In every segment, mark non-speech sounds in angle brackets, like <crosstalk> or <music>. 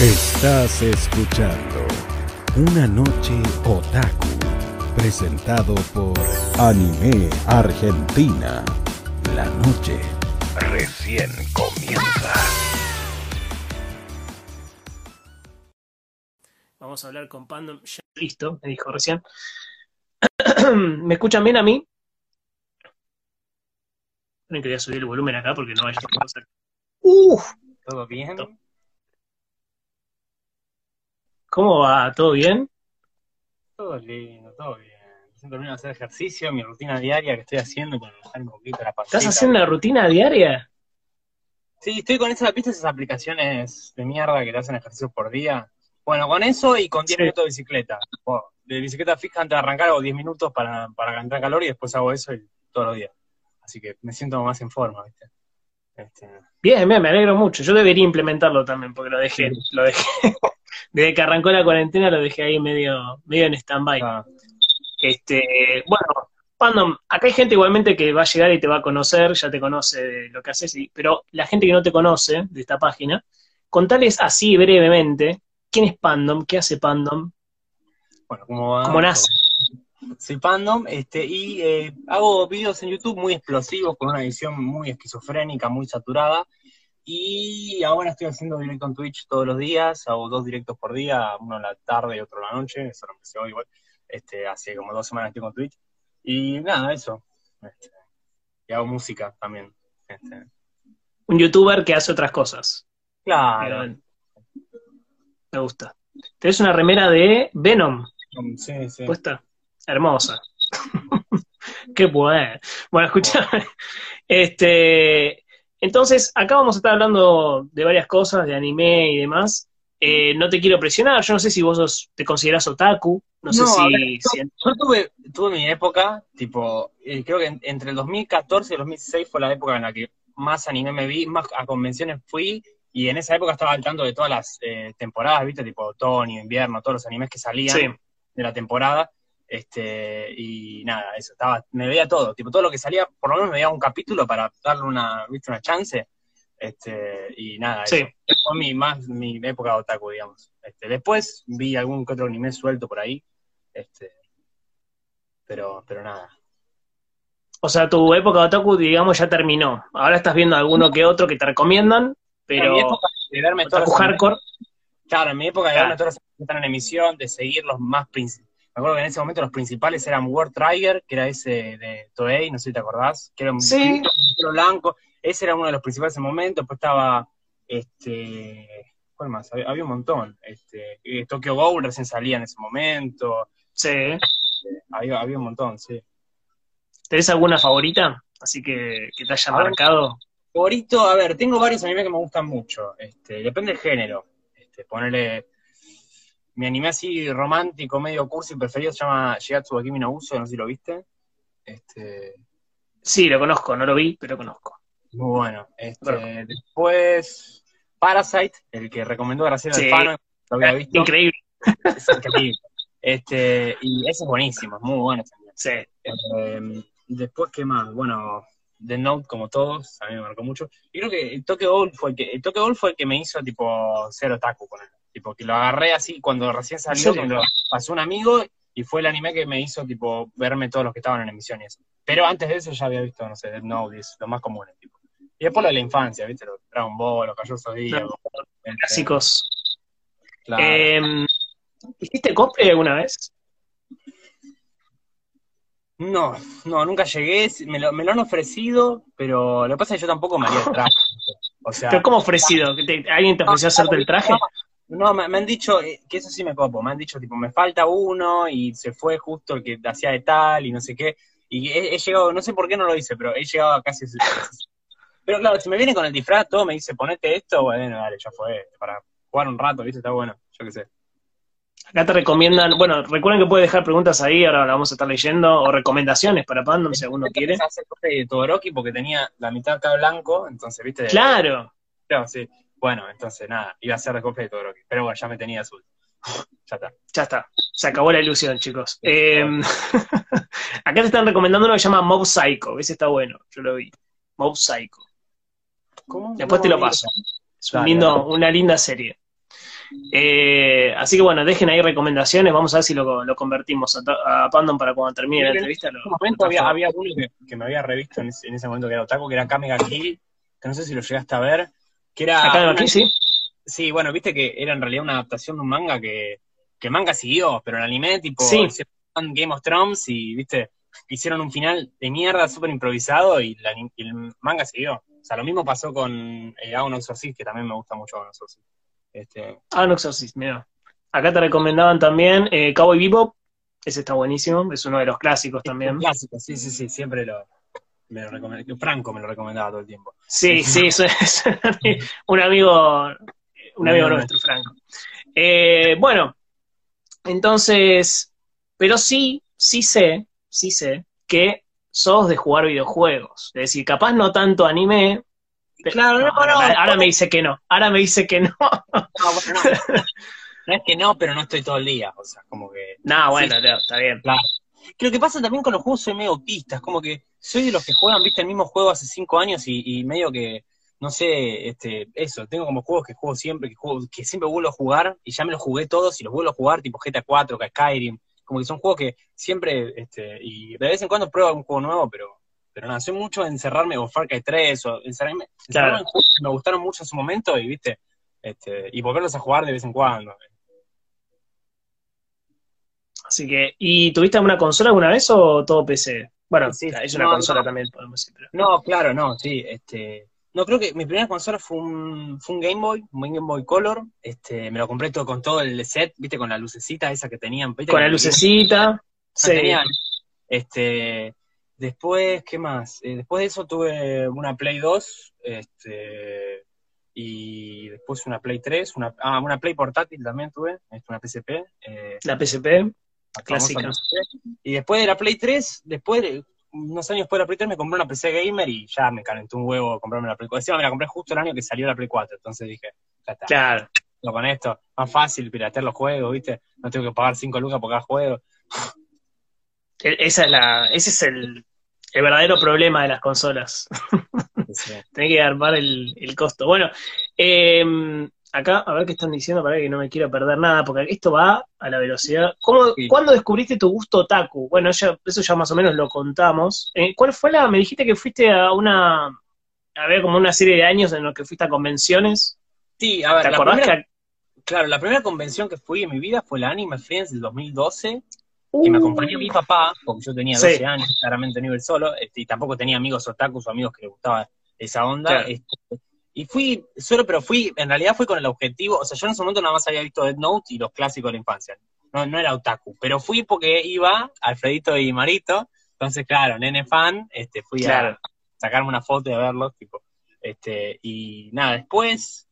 Estás escuchando Una Noche Otaku, presentado por Anime Argentina. La noche recién comienza. Vamos a hablar con Pandom. Ya listo, me dijo recién. <clears throat> ¿Me escuchan bien a mí? Esperen que voy a subir el volumen acá porque no vaya a pasar. ¡Uf! ¿Todo bien? ¿Cómo va? ¿Todo bien? Todo lindo, todo bien. Recién termino de hacer ejercicio, mi rutina diaria que estoy haciendo para relajar un poquito la pancita. ¿Estás haciendo la rutina diaria? Sí, estoy con esas, ¿viste esas aplicaciones de mierda que te hacen ejercicio por día? Bueno, con eso y con 10 Sí. minutos de bicicleta. De bicicleta fija antes de arrancar hago 10 minutos para, para entrar calor y después hago eso y- todos los días. Así que me siento más en forma, ¿viste? Este, Bien, bien, me alegro mucho. Yo debería implementarlo también porque lo dejé, lo dejé. Desde que arrancó la cuarentena lo dejé ahí medio, medio en stand-by. ah, Este, bueno, Pandom, acá hay gente igualmente que va a llegar y te va a conocer, ya te conoce de lo que haces, y- pero la gente que no te conoce de esta página, contales así brevemente, ¿quién es Pandom? ¿Qué hace Pandom? bueno, ¿cómo va? ¿Cómo nace? Soy Pandom, este, y eh, hago videos en YouTube muy explosivos, con una edición muy esquizofrénica, muy saturada. Y ahora estoy haciendo directo en Twitch todos los días, hago dos directos por día, uno en la tarde y otro en la noche, eso lo empecé hoy igual. Este, hace como dos semanas estoy con Twitch. Y nada, eso. Este, y hago música también. Este, Un youtuber que hace otras cosas. claro. Me gusta. Tenés una remera de Venom Sí, sí. puesta. Hermosa. <laughs> Qué bueno. Bueno, escuchame. Este, entonces, acá vamos a estar hablando de varias cosas, de anime y demás. Eh, no te quiero presionar, yo no sé si vos sos- te considerás otaku, no sé No, si, ver, si- Yo tuve, tuve mi época, tipo, eh, creo que en- entre el 2014 y el 2016 fue la época en la que más anime me vi, más a convenciones fui, y en esa época estaba al tanto de todas las eh, temporadas, ¿viste? Tipo otoño, invierno, todos los animes que salían Sí. de la temporada. Este, y nada, eso, estaba, me veía todo, tipo, todo lo que salía, por lo menos me veía un capítulo para darle una, ¿viste? Una chance. Este, y nada, Sí. eso. Fue mi, más mi época de otaku, digamos. Este, después vi algún que otro anime suelto por ahí. Este, pero, pero nada. o sea, tu época de otaku, digamos, ya terminó. Ahora estás viendo alguno que otro que te recomiendan, En mi pero época de verme las hardcore, Claro, en mi época de Claro. verme todas las que están en emisión, de seguir los más principales. Me acuerdo que en ese momento los principales eran World Trigger, que era ese de Toei, no sé si te acordás, que era un Sí. blanco. Ese era uno de los principales en ese momento. Después estaba, este, ¿cuál más? Había, había un montón. Este, Tokyo Ghoul recién salía en ese momento. sí. Había, había un montón, sí. ¿Tenés alguna favorita? Así que, que te haya A ver. marcado. Favorito, a ver, tengo varios animes que me gustan mucho. Este, depende del género. Este, ponerle. Mi anime así romántico, medio cursi preferido se llama Shigatsu wa Kimi no Uso, no sé si lo viste. Este, Sí, lo conozco, no lo vi, pero conozco. muy bueno. Este. Después, Parasite, el que recomendó Graciela Sí. Alfano, lo había visto. Increíble. Es increíble. Este, y ese es buenísimo, es muy bueno anime. Sí. Eh, después, ¿qué más? Bueno, The Note, como todos, a mí me marcó mucho. Y creo que Tokyo Ghoul fue el que, el Tokyo Ghoul fue el que me hizo, tipo, ser otaku con él. Tipo, que lo agarré así cuando recién salió, me lo pasó un amigo, y fue el anime que me hizo, tipo, verme todos los que estaban en eso. Pero antes de eso ya había visto, no sé, Death Note, y eso, lo más común, tipo. Y después lo de la infancia, ¿viste? Los Dragon Ball, los Cayos Zodíacos. este, Clásicos. claro. Eh, ¿Hiciste cosplay alguna vez? No, no, nunca llegué, me lo, me lo han ofrecido, pero lo que pasa es que yo tampoco me haría el traje. O sea, ¿Pero cómo ofrecido? ¿Que te- ¿Alguien te ofreció hacerte el traje? No, me, me han dicho eh, que eso sí me copo, me han dicho, tipo, me falta uno y se fue justo el que hacía de tal y no sé qué. Y he, he llegado, no sé por qué no lo hice, pero he llegado a casi. <laughs> Pero claro, si me viene con el disfraz, todo me dice, ponete esto, bueno, dale, ya fue, para jugar un rato, ¿viste? Está bueno, yo qué sé. Acá te recomiendan, bueno, recuerden que puedes dejar preguntas ahí, ahora la vamos a estar leyendo, o recomendaciones para Pandom si alguno quiere. Hacer de Todoroki porque tenía la mitad acá blanco, entonces, ¿viste? Claro, Claro, sí. Bueno, entonces nada, iba a ser de Todoroki. Pero bueno, ya me tenía azul. <laughs> ya está. ya está. Se acabó la ilusión, chicos. Eh, <laughs> acá te están recomendando uno que se llama Mob Psycho. Ese está bueno, yo lo vi. Mob Psycho. ¿Cómo? Después te lo paso. Es un lindo, una linda serie. Eh, así que bueno, dejen ahí recomendaciones, vamos a ver si lo, lo convertimos a, a, Pandom para cuando termine la entrevista. En un momento había, había, uno que, que, me había revisto en ese, en ese, momento que era Otaku, que era Kamega Kill, que no sé si lo llegaste a ver, que era... Kill, sí. Sí, bueno, viste que era en realidad una adaptación de un manga que, que manga siguió, pero el anime tipo sí. Game of Thrones y, viste, hicieron un final de mierda súper improvisado y, la, y, el manga siguió. O sea, lo mismo pasó con eh, Agon Exorcist, que también me gusta mucho Agon Exorcist. Este... Agon Exorcist, mira. Acá te recomendaban también eh, Cowboy Bebop, ese está buenísimo, es uno de los clásicos también. Un clásico, sí, sí, sí, siempre lo, me lo recomendaba. Franco me lo recomendaba todo el tiempo. Sí, <laughs> sí, es, es un amigo, un amigo nuestro, Franco. Eh, bueno, entonces, pero sí, sí sé, sí sé que sos de jugar videojuegos. Es decir, capaz no tanto anime. Claro, no, no, ahora, no, ahora me dice que no. Ahora me dice que no. No, bueno, no. <laughs> no es que no, pero no estoy todo el día. O sea, como que. No, bueno, sí, está bien. Claro. Que lo que pasa también con los juegos soy medio autista. Es como que soy de los que juegan, viste, el mismo juego hace cinco años y, y medio que no sé, este, eso, tengo como juegos que juego siempre, que juego, que siempre vuelvo a jugar, y ya me los jugué todos y los vuelvo a jugar, tipo GTA 4, Skyrim, como que son juegos que siempre, este, y de vez en cuando pruebo un juego nuevo, pero, pero nada, soy mucho de encerrarme, o Far Cry 3, o encerrarme, claro. encerrarme en juegos que me gustaron mucho en su momento, y viste, este, y volverlos a jugar de vez en cuando. Así que, ¿y tuviste alguna consola alguna vez o todo PC? Bueno, Sí, es una no, consola no. también, podemos decir. Pero... No, claro, no, sí, este, no, creo que mi primera consola fue un, fue un Game Boy, un Game Boy Color, este, me lo compré todo con todo el set, viste, con la lucecita esa que tenían. ¿viste? Con la lucecita, sí. Genial. Este, después, ¿qué más? Eh, después de eso tuve una Play 2, este, y después una Play 3, una, ah, una Play portátil también tuve, este, una PSP, eh, la PSP, Clásica. famosa. Y después de la Play 3, después de, unos años después de la Play 3 me compré una PC Gamer y ya me calentó un huevo comprarme la Play 4. Encima me la compré justo el año que salió la Play 4, entonces dije, ya está. claro. con esto, más fácil piratear los juegos, ¿viste? No tengo que pagar 5 lucas por cada juego. E- Esa es la, ese es el, el verdadero problema de las consolas. Sí. <laughs> Tenés que armar el, el costo. Bueno, eh, acá, a ver qué están diciendo para que no me quiera perder nada, porque esto va a la velocidad. ¿Cómo, Sí. ¿Cuándo descubriste tu gusto otaku? Bueno, ya, eso ya más o menos lo contamos. Eh, ¿Cuál fue la? Me dijiste que fuiste a una. A ver, como una serie de años en los que fuiste a convenciones. Sí, a ver, ¿Te acordás primera, que.? claro, la primera convención que fui en mi vida fue la Anime Friends del 2012, Uh, que me acompañó mi papá, porque yo tenía Sí. 12 años, claramente no iba solo, este, y tampoco tenía amigos otakus o amigos que les gustaba esa onda. Claro. este, y fui solo, pero fui, en realidad fui con el objetivo, o sea, yo en ese momento nada más había visto Dead Note y los clásicos de la infancia. No, no era otaku, pero fui porque iba Alfredito y Marito, entonces, claro, nene fan, este, fui Claro. a sacarme una foto y a verlos, tipo, este, y nada, después,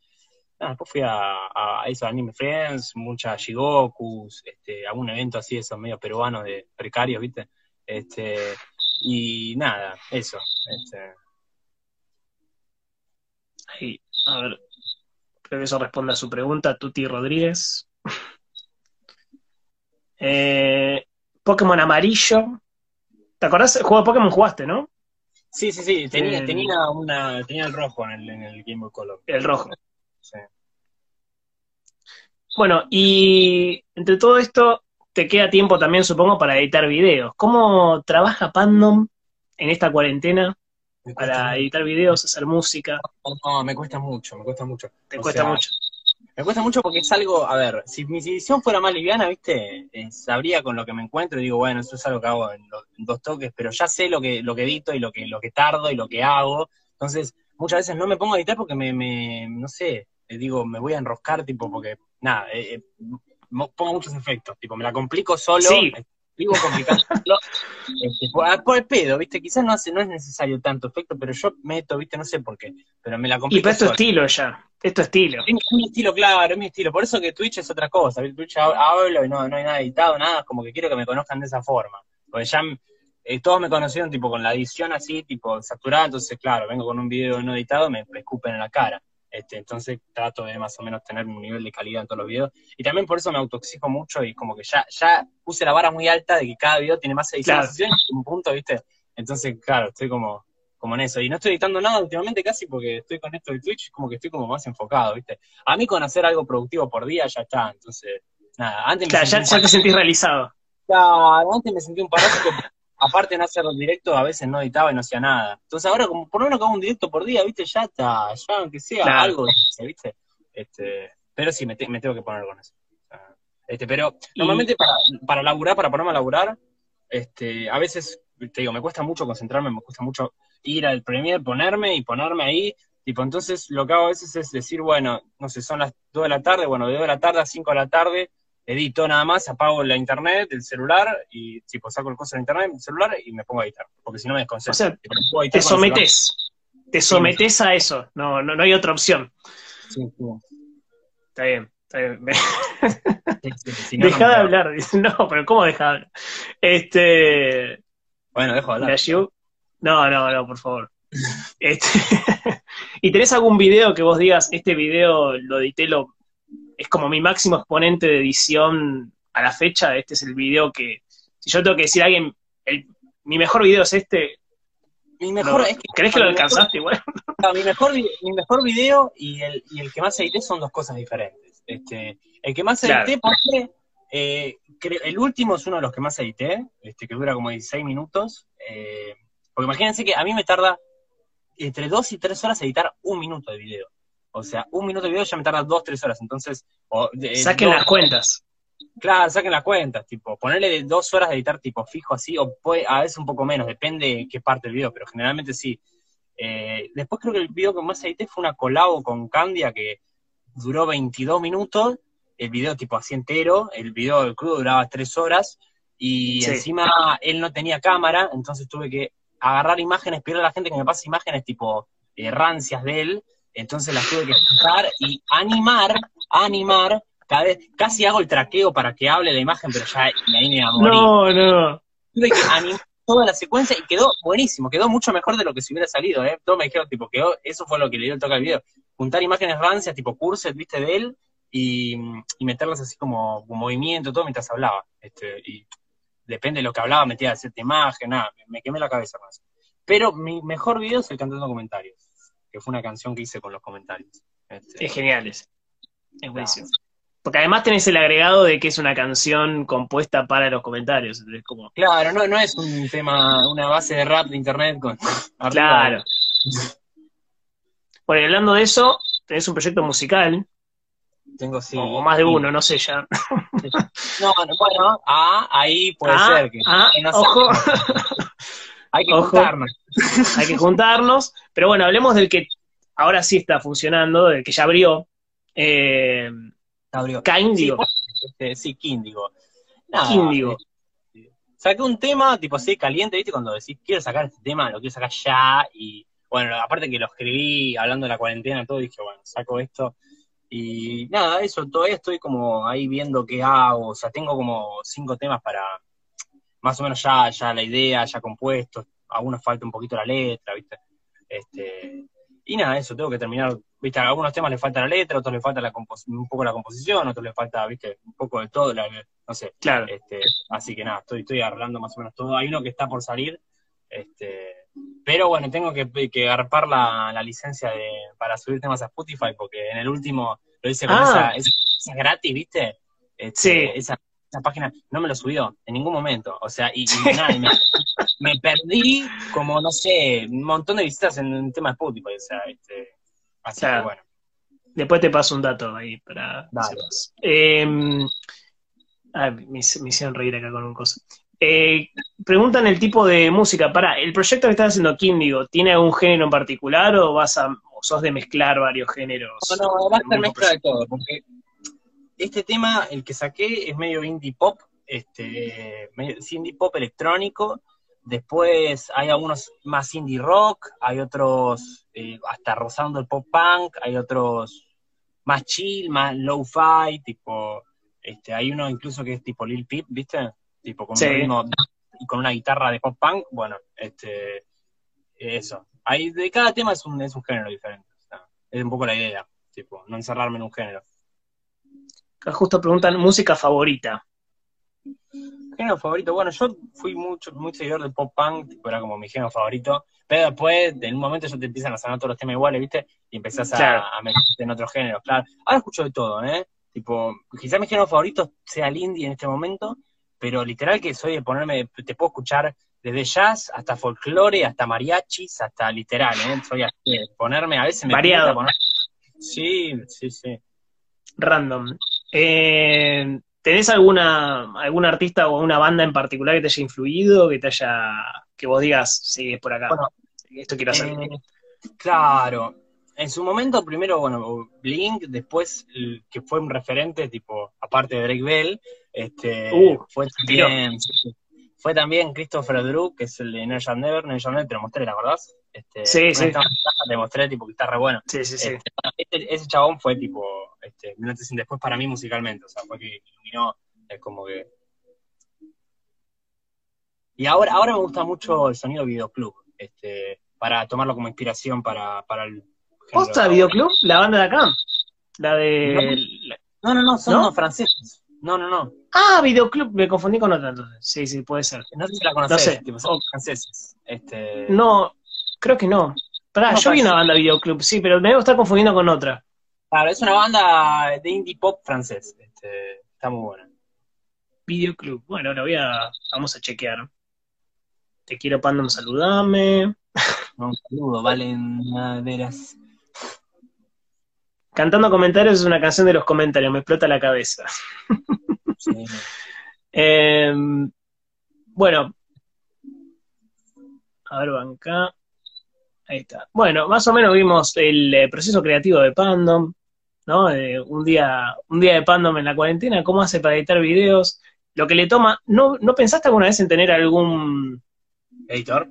nada, después fui a, a eso, Anime Friends, muchas Shigokus, este, algún evento así, esos medio peruanos de precarios, ¿viste? Este, y nada, eso, este, ahí, a ver. Creo que eso responde a su pregunta, Tuti Rodríguez. Eh, Pokémon amarillo. ¿Te acordás? El juego de Pokémon jugaste, ¿no? Sí, sí, sí, tenía, El- tenía una, tenía el rojo en el, en el Game Boy Color. El rojo. Sí. Bueno, y entre todo esto, te queda tiempo también, supongo, para editar videos. ¿Cómo trabaja Pandom en esta cuarentena para editar videos, hacer música? No, me cuesta mucho, me cuesta mucho. Te O cuesta sea, mucho. Me cuesta mucho porque es algo, a ver, si mi edición fuera más liviana, viste, eh, sabría con lo que me encuentro y digo, bueno, eso es algo que hago en, lo- en dos toques, pero ya sé lo que, lo que edito y lo que, lo que tardo y lo que hago. Entonces, muchas veces no me pongo a editar porque me, me no sé, eh, digo, me voy a enroscar, tipo, porque, nada, eh, eh, pongo muchos efectos, tipo, me la complico solo, Sí. Vivo complicándolo, <laughs> este, por, ah, por el pedo, viste, quizás no, hace, no es necesario tanto efecto, pero yo meto, viste, no sé por qué, pero me la Y complico pero es tu estilo ya. Es tu estilo. Es mi, es mi estilo, claro, es mi estilo. Por eso que Twitch es otra cosa. Twitch hab- hablo y no, no hay nada editado, nada. Como que quiero que me conozcan de esa forma. Porque ya eh, todos me conocieron tipo con la edición así, tipo saturada. Entonces, claro, vengo con un video no editado, me, me escupen en la cara. Este, entonces trato de más o menos tener un nivel de calidad en todos los videos. Y también por eso me autoexijo mucho y como que ya, ya puse la vara muy alta de que cada video tiene más edición, Claro. un punto, ¿viste? Entonces, claro, estoy como, como en eso. Y no estoy editando nada últimamente casi porque estoy con esto de Twitch, como que estoy como más enfocado, ¿viste? A mí con hacer algo productivo por día ya está, entonces, nada, antes me Claro, ya, sentí ya un te sentís realizado. Claro, antes me sentí un parásito, aparte de no hacer directo, a veces no editaba y no hacía nada. Entonces ahora, como por lo menos hago un directo por día, ¿viste? Ya está, ya aunque sea Claro. algo, ¿viste? Este, pero sí, me, te- me tengo que poner con eso. Este, pero Y- normalmente para, para laburar, para ponerme a laburar, este, a veces, te digo, me cuesta mucho concentrarme, me cuesta mucho ir al Premiere, ponerme y ponerme ahí. Tipo, entonces lo que hago a veces es decir, bueno, no sé, son las 2 de la tarde, bueno, de 2 de la tarde a 5 de la tarde, edito nada más, apago la internet, el celular, y tipo, saco el coso de internet, el celular, y me pongo a editar, porque si no me desconcentro. O sea, editar Te sometes. Te sometes a eso. No, no, no hay otra opción. Sí, sí, Está bien. Está bien. sí, sí, si no, Deja no de me- hablar. Dice, <laughs> No, pero ¿cómo deja de hablar? Este. Bueno, dejo de hablar. la No, no, no, por favor. Este, <laughs> ¿Y tenés algún video que vos digas, este video lo edité, lo, es como mi máximo exponente de edición a la fecha? Este es el video que, si yo tengo que decir a alguien, el- mi mejor video es este, Mi mejor, es que, ¿crees que lo alcanzaste igual? <laughs> No, mi mejor, mi mejor video y el, y el que más edité son dos cosas diferentes. Este, el que más Claro. edité, porque eh, el último es uno de los que más edité, este, que dura como 16 minutos. eh, porque imagínense que a mí me tarda entre 2 y 3 horas editar un minuto de video. O sea, un minuto de video ya me tarda 2, 3 horas. Entonces, o de- Saquen dos- las cuentas. Claro, saquen las cuentas, tipo, ponerle de dos horas de editar tipo fijo así, o puede, a veces un poco menos, depende de qué parte del video, pero generalmente sí. Eh, después creo que el video que más edité fue una colabo con Candia que duró 22 minutos, el video tipo así entero, el video del crudo duraba 3 horas, y Sí. encima él no tenía cámara, entonces tuve que agarrar imágenes, pedirle a la gente que me pase imágenes tipo eh, rancias de él, entonces las tuve que fijar y animar, animar, cada vez, casi hago el traqueo para que hable la imagen, pero ya ahí me iba a morir. No, no. Tuve que animar toda la secuencia y quedó buenísimo, quedó mucho mejor de lo que si hubiera salido, ¿eh? Todos me dijeron, tipo, quedó, eso fue lo que le dio el toque al video. Juntar imágenes rancias, tipo curset, viste, de él, y, y meterlas así como, con movimiento, todo mientras hablaba. Este, y depende de lo que hablaba, metía cierta imagen, nada, me, me quemé la cabeza eso. Pero mi mejor video es el cantando comentarios, que fue una canción que hice con los comentarios. Este, Es genial ese. Es buenísimo. Porque además tenés el agregado de que es una canción compuesta para los comentarios. Es como, Claro, no, no es un tema, una base de rap de internet con <laughs> claro. Bueno, y hablando de eso, tenés un proyecto musical, Tengo sí. o más de uno, no sé ya. <laughs> No, no, bueno, ah, ahí puede Ah, ser que, ah, que no ojo. hay que ojo. <laughs> hay que juntarnos. Pero bueno, hablemos del que ahora sí está funcionando, del que ya abrió. Eh, Abrió. Kíndigo. Sí, este, sí. Nada, Kíndigo. eh, saqué un tema, tipo así, caliente, ¿viste? Cuando decís, quiero sacar este tema, lo quiero sacar ya, y bueno, aparte que lo escribí hablando de la cuarentena, todo, dije, bueno, saco esto. Y nada, eso, todavía estoy como ahí viendo qué hago, o sea, tengo como cinco temas para, más o menos ya, ya la idea, ya compuesto, a algunos falta un poquito la letra, ¿viste? Este, y nada, eso, tengo que terminar, ¿viste? A algunos temas le falta la letra, a otros le falta la un poco la composición, a otros le falta, ¿viste? Un poco de todo, la- no sé. Claro. Este, así que nada, estoy, estoy arreglando más o menos todo. Hay uno que está por salir, este, pero bueno, tengo que, que agarpar la, la licencia de, para subir temas a Spotify, porque en el último lo hice con Ah. esa, esa, esa gratis, ¿viste? Este, Sí. Esa, esa página no me lo subió en ningún momento. O sea, y, y nada, y me, <laughs> me perdí como, no sé, un montón de visitas en el tema de Spotify. O sea, este, así Claro. que bueno. Después te paso un dato ahí para. Eh, ah, me, me hicieron reír acá con un coso. Eh, preguntan el tipo de música. Para, ¿el proyecto que estás haciendo, Kíndigo, tiene algún género en particular o vas a, o sos de mezclar varios géneros? No, no, va a en ser mezcla de todo, porque este tema, el que saqué, es medio indie pop, este, medio, es indie pop electrónico. Después hay algunos más indie rock, hay otros eh, hasta rozando el pop punk, hay otros más chill, más low-fi, tipo, este, hay uno incluso que es tipo Lil Peep, ¿viste? Tipo con Sí. un ritmo y con una guitarra de pop punk, bueno, este, eso. Hay, de cada tema es un, es un género diferente. o sea, es un poco la idea, tipo, no encerrarme en un género. Justo preguntan música favorita. Género favorito, bueno, yo fui mucho, muy seguidor del pop punk, tipo, era como mi género favorito, pero después, en un momento ya te empiezan a sonar todos los temas iguales, ¿viste? Y empezás a, Claro. a meterte en otros géneros, claro. Ahora escucho de todo, ¿eh? Tipo, quizás mi género favorito sea el indie en este momento, pero literal que soy de ponerme, te puedo escuchar desde jazz hasta folclore, hasta mariachis, hasta literal, ¿eh? Soy así de ponerme, a veces me Variado. poner- Sí, sí, sí. Random. Eh, ¿Tenés alguna, algún artista o una banda en particular que te haya influido, que te haya, que vos digas, sí, es por acá, Bueno, esto quiero hacer? Eh, claro. En su momento, primero, bueno, Blink, después, que fue un referente, tipo, aparte de Drake Bell, este, Uh, fue también, fue también Christopher Drew, que es el de Never Never, Never Never, te lo mostré, ¿la acordás? Este, Sí, sí. Te mostré, tipo, que está re bueno. sí, sí, sí. Este, este- ese chabón fue, tipo, este, antes y después para mí musicalmente, o sea, fue que iluminó, es como que... Y ahora, ahora me gusta mucho el sonido videoclub, este, para tomarlo como inspiración para, para el. ¿Posta Videoclub? La banda de acá. La de. No, no, no, son franceses. No, no, no. Ah, Videoclub, me confundí con otra entonces. Sí, sí, puede ser. No sé si la conoces, No sé. tipo, son Oh. franceses. Este, No, creo que no. Pará, No, yo vi una banda Videoclub, sí, pero me debo estar confundiendo con otra. Claro, es una banda de indie pop francés. Este, está muy buena. Videoclub. Bueno, lo voy a. Vamos a chequear. Te quiero, Pandom, saludame. <laughs> Un saludo, Valen Veras. Cantando comentarios es una canción de los comentarios, me explota la cabeza. <laughs> Sí. Eh, bueno. A ver, banca. Ahí está. Bueno, más o menos vimos el eh, proceso creativo de Pandom, ¿no? Eh, un día, un día de Pandom en la cuarentena, cómo hace para editar videos, lo que le toma. ¿No, ¿no pensaste alguna vez en tener algún, Editor.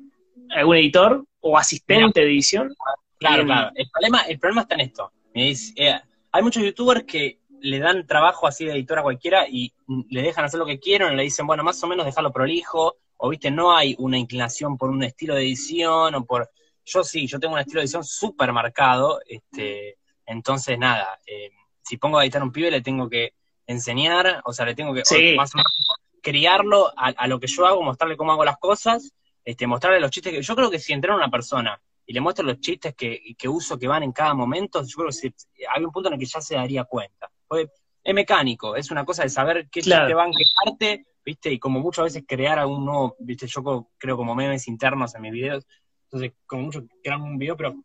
algún editor o asistente de edición? Claro, claro. El problema, el problema está en esto. Es, eh, hay muchos youtubers que le dan trabajo así de editor a cualquiera y le dejan hacer lo que quieran le dicen, bueno, más o menos dejarlo prolijo, o viste, no hay una inclinación por un estilo de edición o por... Yo sí, yo tengo un estilo de edición súper marcado, este, entonces nada, eh, si pongo a editar a un pibe le tengo que enseñar, o sea, le tengo que Sí. o más o menos criarlo a, a lo que yo hago, mostrarle cómo hago las cosas, este, mostrarle los chistes que... Yo creo que si entreno a una persona y le muestro los chistes que, que uso, que van en cada momento, yo creo que se- hay un punto en el que ya se daría cuenta. Porque es mecánico, es una cosa de saber qué Claro. chiste van, qué parte, ¿viste? Y como muchas veces crear algún nuevo, ¿viste? Yo creo como memes internos en mis videos, entonces como mucho crear un video, pero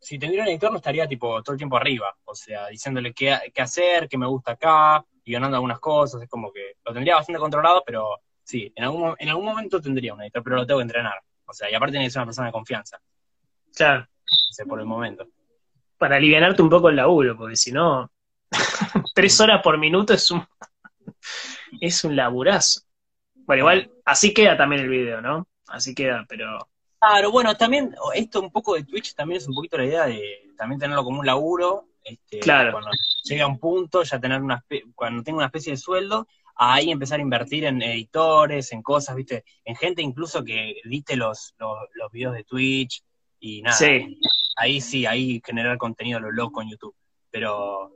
si tendría un editor no estaría tipo todo el tiempo arriba, o sea, diciéndole qué, qué hacer, qué me gusta acá, y ganando algunas cosas, es como que lo tendría bastante controlado, pero sí, en algún, en algún momento tendría un editor, pero lo tengo que entrenar. O sea, y aparte tiene que ser una persona de confianza, Claro, o sea, por el momento. para alivianarte un poco el laburo, porque si no, <laughs> tres horas por minuto es un, es un laburazo. Bueno, igual, así queda también el video, ¿no? Así queda, pero Claro, bueno, también esto un poco de Twitch también es un poquito la idea de también tenerlo como un laburo. Este, Claro. Cuando llegue a un punto, ya tener una cuando tenga una especie de sueldo, ahí empezar a invertir en editores, en cosas, ¿viste? En gente incluso que edite los, los, los videos de Twitch y nada. Sí. Ahí sí, ahí generar contenido lo loco en YouTube. Pero,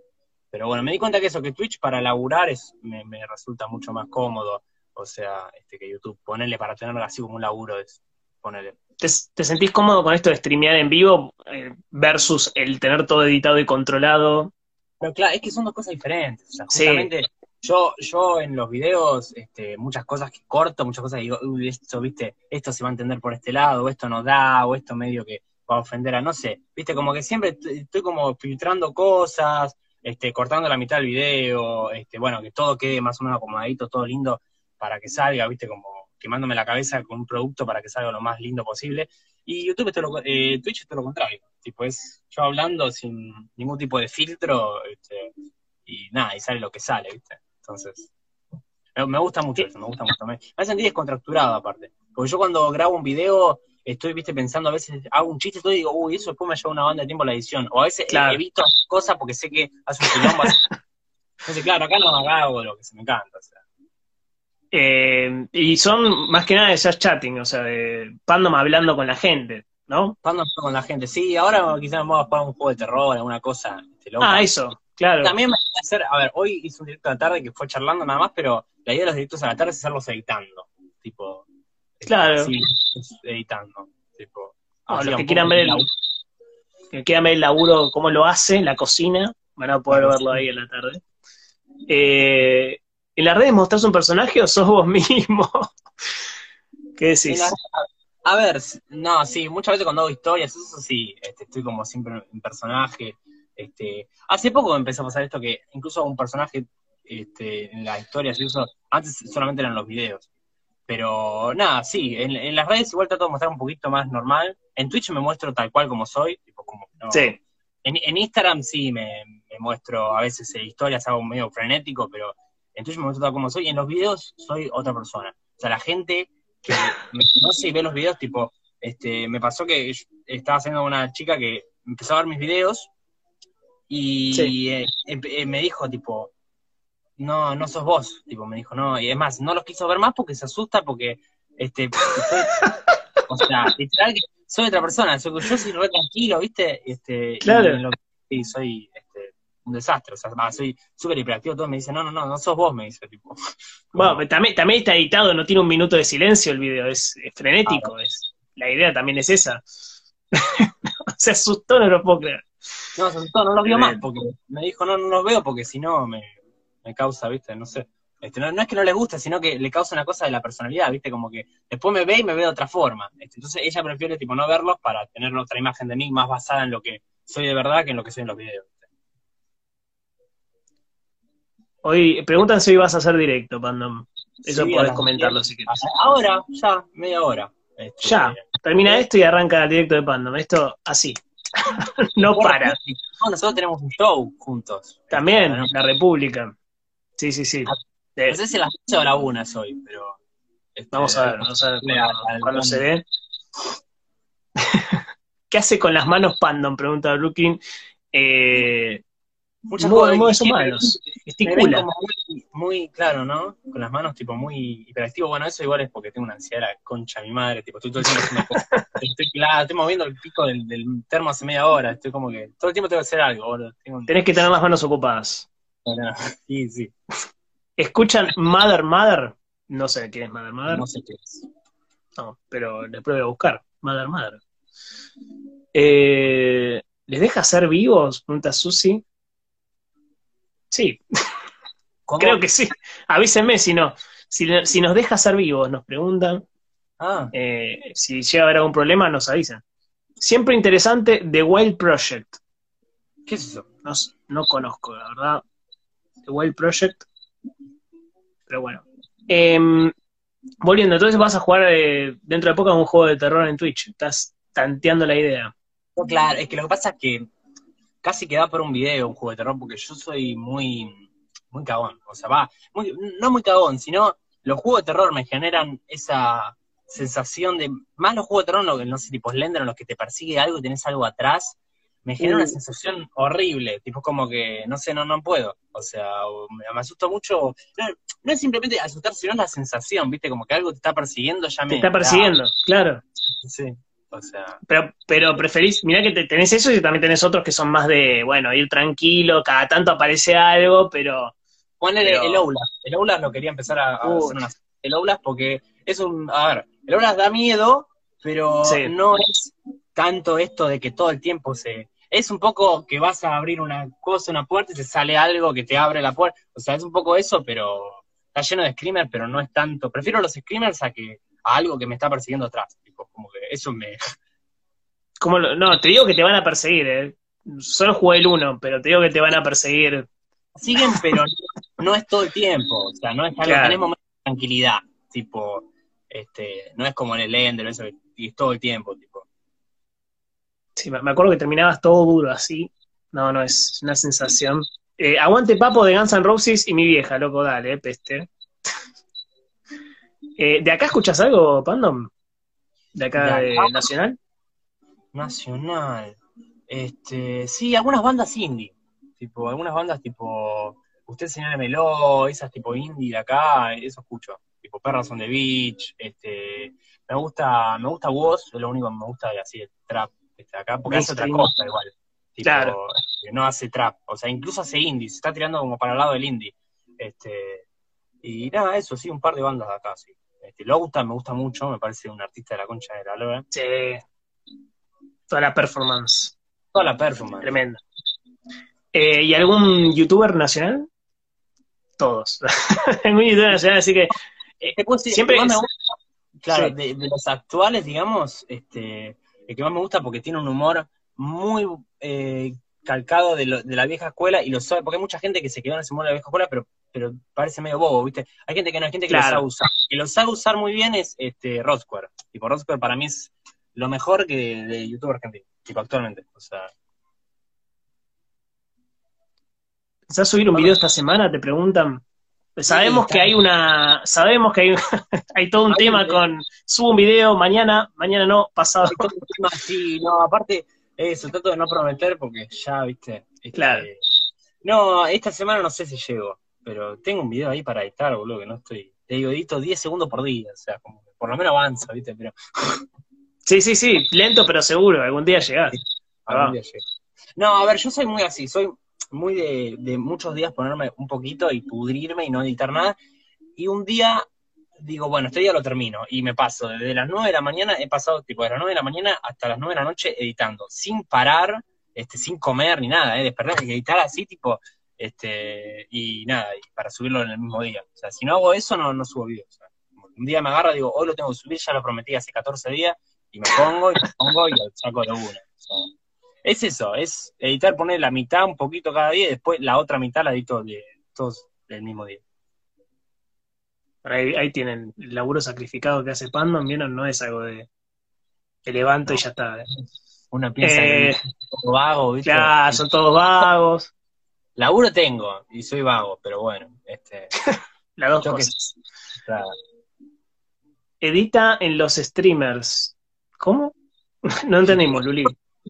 pero bueno, me di cuenta que eso, que Twitch para laburar es, me, me resulta mucho más cómodo. O sea, este que YouTube, ponerle para tenerlo así como un laburo es ponerle. ¿Te, te sentís cómodo con esto de streamear en vivo eh, versus el tener todo editado y controlado? Pero claro, es que son dos cosas diferentes. O sea, Sí. justamente yo, yo en los videos, este, muchas cosas que corto, muchas cosas que digo, uy, esto, viste, esto se va a entender por este lado, o esto no da, o esto medio que va a ofender a no sé, viste, como que siempre estoy como filtrando cosas, este, cortando la mitad del video, este, bueno, que todo quede más o menos acomodadito, todo lindo para que salga, viste, como quemándome la cabeza con un producto para que salga lo más lindo posible. Y YouTube es todo lo, eh, Twitch es todo lo contrario. Tipo, es yo hablando sin ningún tipo de filtro, este, y nada, y sale lo que sale, ¿viste? Entonces, me, gusta mucho eso, me gusta mucho. Me, me sentir descontracturado aparte. Porque yo cuando grabo un video, estoy, viste, pensando, a veces hago un chiste y todo y digo, uy, eso después me lleva una banda de tiempo la edición. O a veces Claro. evito cosas porque sé que hace un quilombo. <laughs> Entonces, claro, acá no acá hago lo que se me encanta. O sea. Eh, y son más que nada de just chatting, o sea, de Pandom hablando con la gente, ¿no? Cuando con la gente, sí, ahora quizás vamos a jugar un juego de terror, alguna cosa este, loca. Ah, eso, claro. También me hacer, a ver, hoy hice un directo a la tarde que fue charlando nada más, pero la idea de los directos a la tarde es hacerlos editando. Tipo. Claro. Sí, editando. Tipo. Los que quieran ver el, que quieran ver el laburo, cómo lo hace, la cocina, van a poder verlo ahí en la tarde. Eh, ¿En las redes mostrás un personaje o sos vos mismo? <laughs> ¿Qué decís? a ver, no, sí, muchas veces cuando hago historias, eso sí, este, estoy como siempre en personaje. Este, hace poco empezó a pasar esto que incluso un personaje este, en las historias y eso, antes solamente eran los videos. Pero nada, sí, en, las redes igual trato de mostrar un poquito más normal. En Twitch me muestro tal cual como soy, tipo como sí. en, Instagram sí me, muestro a veces eh, historias, hago medio frenético, pero en Twitch me muestro tal como soy. Y en los videos soy otra persona. O sea, la gente que <laughs> me conoce y ve los videos, tipo, este, me pasó que estaba haciendo una chica que empezó a ver mis videos y eh, eh, me dijo, tipo, no, no sos vos, tipo, me dijo, no, y es más, no los quiso ver más porque se asusta, porque, este, o sea, literal que soy otra persona, soy, yo soy re tranquilo, ¿viste? Este, claro. Y, soy este, un desastre, o sea, soy súper hiperactivo, todo me dice, no, no, no, no sos vos, me dice, tipo. <laughs> Bueno, también, también está editado, no tiene un minuto de silencio el video, es, frenético, es, la idea también es esa. <laughs> se asustó, no lo puedo creer. No, se asustó, no los vio más, porque me dijo, no, no los veo porque si no me, me causa, ¿viste? No sé. Este, no, es que no le guste, sino que le causa una cosa de la personalidad, ¿viste? Como que después me ve y me ve de otra forma. Este, entonces ella prefiere, tipo, no verlos para tener otra imagen de mí más basada en lo que soy de verdad que en lo que soy en los videos. Hoy, preguntan si hoy vas a hacer directo, Pandom. Eso podés comentarlo si quieres. Ahora, ya, media hora. Este, ya, termina esto y arranca el directo de Pandom. Esto así. <laughs> no para. nosotros tenemos un show juntos. También, la República. Sí, sí, sí. Ah, no sé si las 12 o la 1 soy, pero. Este, vamos a ver, vamos a ver cuando, se ve. <laughs> ¿Qué hace con las manos Pandom? Pregunta Brooklyn. Eh, Muchas modos humanos. Esticula. Muy, claro, ¿no? Con las manos, tipo, muy hiperactivo. Bueno, eso igual es porque tengo una ansiedad la concha de mi madre. Tipo, estoy todo el tiempo haciendo <laughs> Estoy, claro, estoy moviendo el pico del, termo hace media hora. Estoy como que todo el tiempo tengo que hacer algo. Tenés que tener las manos ocupadas. Sí, sí. ¿Escuchan Mother Mother? No sé quién es Mother Mother. No sé qué es. No, pero después voy a buscar. Mother Mother. Eh, ¿Les deja ser vivos? Pregunta Susi. Sí. Creo que sí. Avísenme si no. Si, nos deja ser vivos, nos preguntan. Ah. Eh, si llega a haber algún problema, nos avisan. Siempre interesante, The Wild Project. ¿Qué es eso? No, conozco, la verdad. The Wild Project. Pero bueno. Em, volviendo, entonces vas a jugar eh, dentro de poco a un juego de terror en Twitch. Estás tanteando la idea. claro, es que lo que pasa es que casi que da por un video un juego de terror, porque yo soy muy, muy cagón. O sea, va, no muy cagón, sino los juegos de terror me generan esa sensación de, más los juegos de terror, no, no sé, tipo Slender, en los que te persigue algo y tenés algo atrás, me genera una uh. sensación horrible, tipo como que, no sé, no, no puedo. O sea, me, asusto mucho. No, es simplemente asustarse, sino la sensación, ¿viste? Como que algo te está persiguiendo, ya me... Te está persiguiendo, claro. Sí. O sea. Pero, pero preferís, mirá que te, tenés eso y también tenés otros que son más de, bueno, ir tranquilo, cada tanto aparece algo, pero. Ponle el Oulas. El Oulas lo quería empezar a, hacer El Oulas porque es un. A ver, el Oulas da miedo, pero no es tanto esto de que todo el tiempo se. Es un poco que vas a abrir una cosa, una puerta y te sale algo que te abre la puerta. O sea, es un poco eso, pero está lleno de screamers, pero no es tanto. Prefiero los screamers a que a algo que me está persiguiendo atrás. Como que eso me. <laughs> Como no, te digo que te van a perseguir, ¿eh? Solo jugué el uno, pero te digo que te van a perseguir. Siguen, pero no, es todo el tiempo. O sea, no es algo, tenés momentos de tranquilidad. Tipo, este, no es como en el Ender, eso, y es todo el tiempo, tipo. Sí, me acuerdo que terminabas todo duro así. No, no, es una sensación. Eh, aguante papo de Guns N' Roses y mi vieja, loco, dale, eh, peste. <laughs> Eh, ¿De acá escuchas algo, Pandom? ¿De acá de, Nacional? Nacional. Este, sí, algunas bandas indie. Tipo, algunas bandas tipo. Usted señálemelo, esas tipo indie de acá, eso escucho. Tipo Perras on the Beach, este. Me gusta, me gusta Woz, es lo único que me gusta de así el trap este, acá, porque es otra cosa igual. Claro. este, no hace trap, o sea, incluso hace indie, se está tirando como para el lado del indie. Este, y nada, eso, sí, un par de bandas de acá, sí. Este, Louta me gusta mucho, me parece un artista de la concha de la lora. Sí. Toda la performance. Toda la performance. Tremenda. Eh, ¿Y algún youtuber nacional? Todos. <laughs> algún youtuber nacional, así que eh, siempre es- me gusta, claro, Sí. de, de los actuales, digamos, este, el que más me gusta porque tiene un humor muy eh, calcado de, lo- de la vieja escuela y lo sabe, porque hay mucha gente que se quedó en ese humor de la vieja escuela, pero, pero parece medio bobo, ¿viste? Hay gente que no, hay gente que lo sabe usar. Que lo sabe usar muy bien es este Rod Square. Tipo, Rod Square para mí es lo mejor que de, de YouTube argentino, tipo, actualmente. O sea, ¿Pensás subir un video esta semana? Te preguntan. Sabemos Sí, que hay una, sabemos que hay, <laughs> hay todo un Hay tema un- con subo un video mañana, mañana no, pasado. hay todo un tema así, no, aparte, eso, trato de no prometer porque ya, viste. este, Claro. No, esta semana no sé si llego, pero tengo un video ahí para editar, boludo, que no estoy. Te digo, edito 10 segundos por día, o sea, como que por lo menos avanzo, viste, pero <laughs> Sí, sí, sí, lento pero seguro, algún día llegás. algún Ah. día llego. No, a ver, yo soy muy así, soy muy de, de muchos días ponerme un poquito y pudrirme y no editar nada. Y un día digo, bueno, este día lo termino y me paso desde las 9 de la mañana, he pasado tipo de las 9 de la mañana hasta las 9 de la noche editando, sin parar, este, sin comer ni nada, ¿eh? despertar y editar así, tipo, este, y nada, y para subirlo en el mismo día. O sea, si no hago eso, no, no subo videos. O sea, un día me agarro, digo, hoy lo tengo que subir, ya lo prometí hace 14 días, y me pongo, y me <laughs> pongo, y lo <laughs> saco de una. O sea, es eso, es editar, poner la mitad un poquito cada día, y después la otra mitad la edito de, todos el mismo día. Ahí, ahí tienen el laburo sacrificado que hace Pandom, ¿vieron? No es algo de te levanto y ya está. Una piensa Eh, que es todo vago, ¿viste? Claro, son todos vagos, Laburo tengo, y soy vago, pero bueno, este, <laughs> las dos que- cosas. claro. Edita en los streamers. ¿Cómo? <laughs> no entendimos, Luli.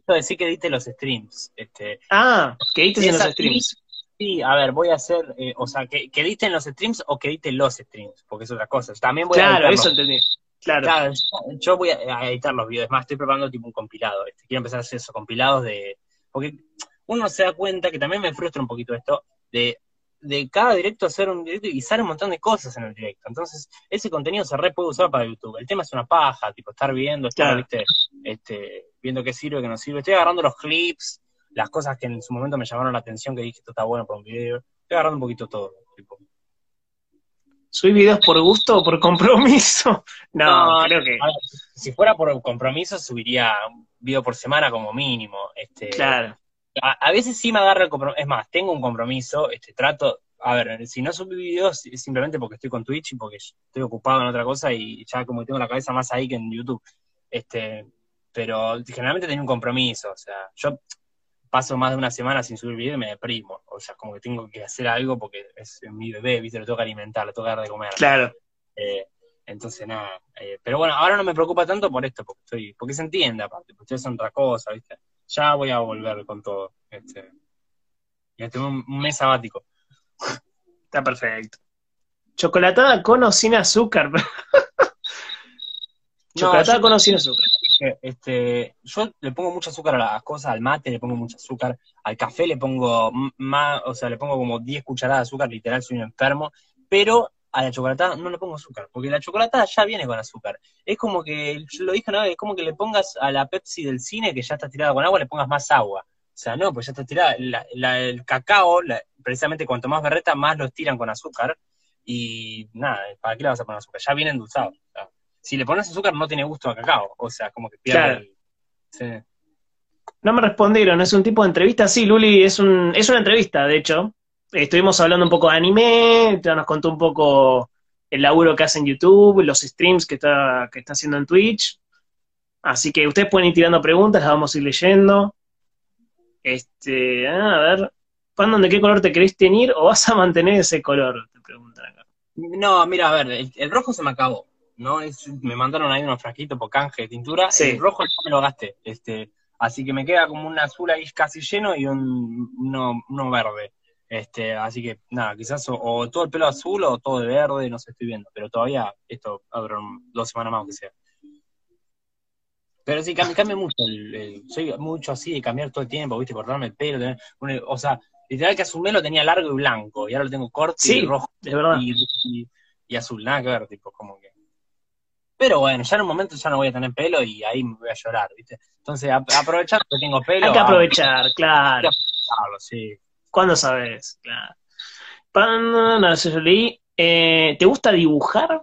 Decir que edite los streams, este, Ah, que edites en los streams. Sí, a ver, voy a hacer, eh, o sea, que, que editen los streams o que editen los streams, porque es otra cosa. También voy a Claro, editarlos. eso entendí. Claro. Claro, yo, voy a, a editar los videos, es más, estoy preparando tipo un compilado, este, quiero empezar a hacer esos compilados de, porque uno se da cuenta que también me frustra un poquito esto, de, de cada directo hacer un directo y sale un montón de cosas en el directo, entonces ese contenido se re puede usar para YouTube, el tema es una paja, tipo estar viendo, estar, Claro. viste, este, viendo qué sirve, qué no sirve, estoy agarrando los clips, las cosas que en su momento me llamaron la atención, que dije esto está bueno para un video, estoy agarrando un poquito todo, tipo. ¿Subís videos por gusto o por compromiso? <laughs> No, No, creo que. Ver, si fuera por compromiso, subiría un video por semana como mínimo. Este, Claro. A, a veces sí me agarra el compromiso. Es más, tengo un compromiso, este, trato. A ver, si no subí videos es simplemente porque estoy con Twitch y porque estoy ocupado en otra cosa y ya como tengo la cabeza más ahí que en YouTube. Este, pero generalmente tengo un compromiso. O sea, yo paso más de una semana sin subir video y me deprimo. O sea, como que tengo que hacer algo porque es mi bebé, ¿viste? Lo tengo que alimentar, lo tengo que dar de comer. Claro. Eh, entonces, nada. eh, pero bueno, ahora no me preocupa tanto por esto, porque estoy, porque se entiende aparte, porque ustedes son otra cosa, ¿viste? Ya voy a volver con todo. Este, ya tengo un, mes sabático. <laughs> Está perfecto. Chocolatada con o sin azúcar. <laughs> Chocolatada con o sin azúcar. que, este, yo le pongo mucho azúcar a las cosas, al mate le pongo mucho azúcar, al café le pongo más, o sea, le pongo como 10 cucharadas de azúcar, literal, soy un enfermo, pero a la chocolatada no le pongo azúcar, porque la chocolatada ya viene con azúcar. Es como que, yo lo dije una vez, es como que le pongas a la Pepsi del cine, que ya está tirada con agua, le pongas más agua. O sea, no, pues ya está tirada. La- la- el cacao, la- precisamente cuanto más berreta, más lo tiran con azúcar. Y nada, ¿para qué le vas a poner azúcar? Ya viene endulzado. O sea, si le pones azúcar no tiene gusto a cacao. O sea, como que pierde Claro. el- sí. No me respondieron, es un tipo de entrevista. Sí, Luli, es, un, es una entrevista, de hecho. Estuvimos hablando un poco de anime, ya nos contó un poco el laburo que hace en YouTube, los streams que está, que está haciendo en Twitch. Así que ustedes pueden ir tirando preguntas, las vamos a ir leyendo. Este, a ver, ¿cuándo, de qué color te querés teñir o vas a mantener ese color? Te preguntan acá. No, mira, a ver, el, el rojo se me acabó. ¿no? Es, me mandaron ahí unos frasquitos por canje de tintura. Sí. El rojo no me lo gasté. Este, así que me queda como un azul ahí casi lleno y un uno, uno verde. Este, así que nada, quizás o, o todo el pelo azul o todo de verde, no sé, estoy viendo. Pero todavía esto habrá dos semanas más aunque sea. Pero sí, cambia, cambia mucho. el- el- soy mucho así de cambiar todo el tiempo, ¿viste? Cortarme el pelo. tener o sea, literal que asumé lo tenía largo y blanco. Y ahora lo tengo corto Sí. y rojo De verdad. y, y- y azul. Nada que ver, tipo, como que. Pero bueno, ya en un momento ya no voy a tener pelo y ahí me voy a llorar, ¿viste? Entonces, ap- aprovechando que tengo pelo. Hay que aprovechar, claro. a aprovecharlo, sí. ¿Cuándo sabes? Claro. Pan- no sé, yo leí. Eh, ¿Te gusta dibujar?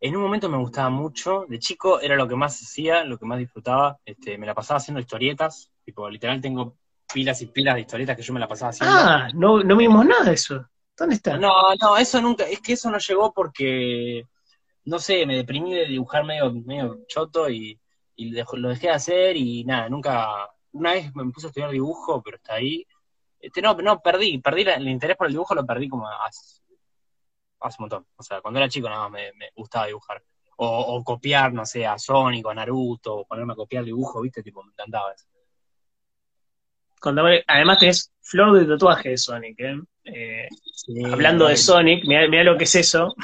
En un momento me gustaba mucho, de chico era lo que más hacía, lo que más disfrutaba, este, me la pasaba haciendo historietas, tipo, literal tengo pilas y pilas de historietas que yo me la pasaba haciendo. Ah, no, no vimos nada de eso. ¿Dónde está? No, no, eso nunca, es que eso no llegó porque, no sé, me deprimí de dibujar medio, medio choto y, y lo dejé de hacer y nada, nunca, una vez me puse a estudiar dibujo, pero está ahí. Este, no, no, perdí, perdí el interés por el dibujo, lo perdí como hace, hace un montón. O sea, cuando era chico nada más me, me gustaba dibujar. O, o copiar, no sé, a Sonic o a Naruto, o ponerme a copiar dibujo, viste, tipo, me encantaba eso. Contame- además tenés flor de tatuaje de Sonic, ¿eh? Eh, Sí, hablando de. Sonic, mirá, lo que es eso.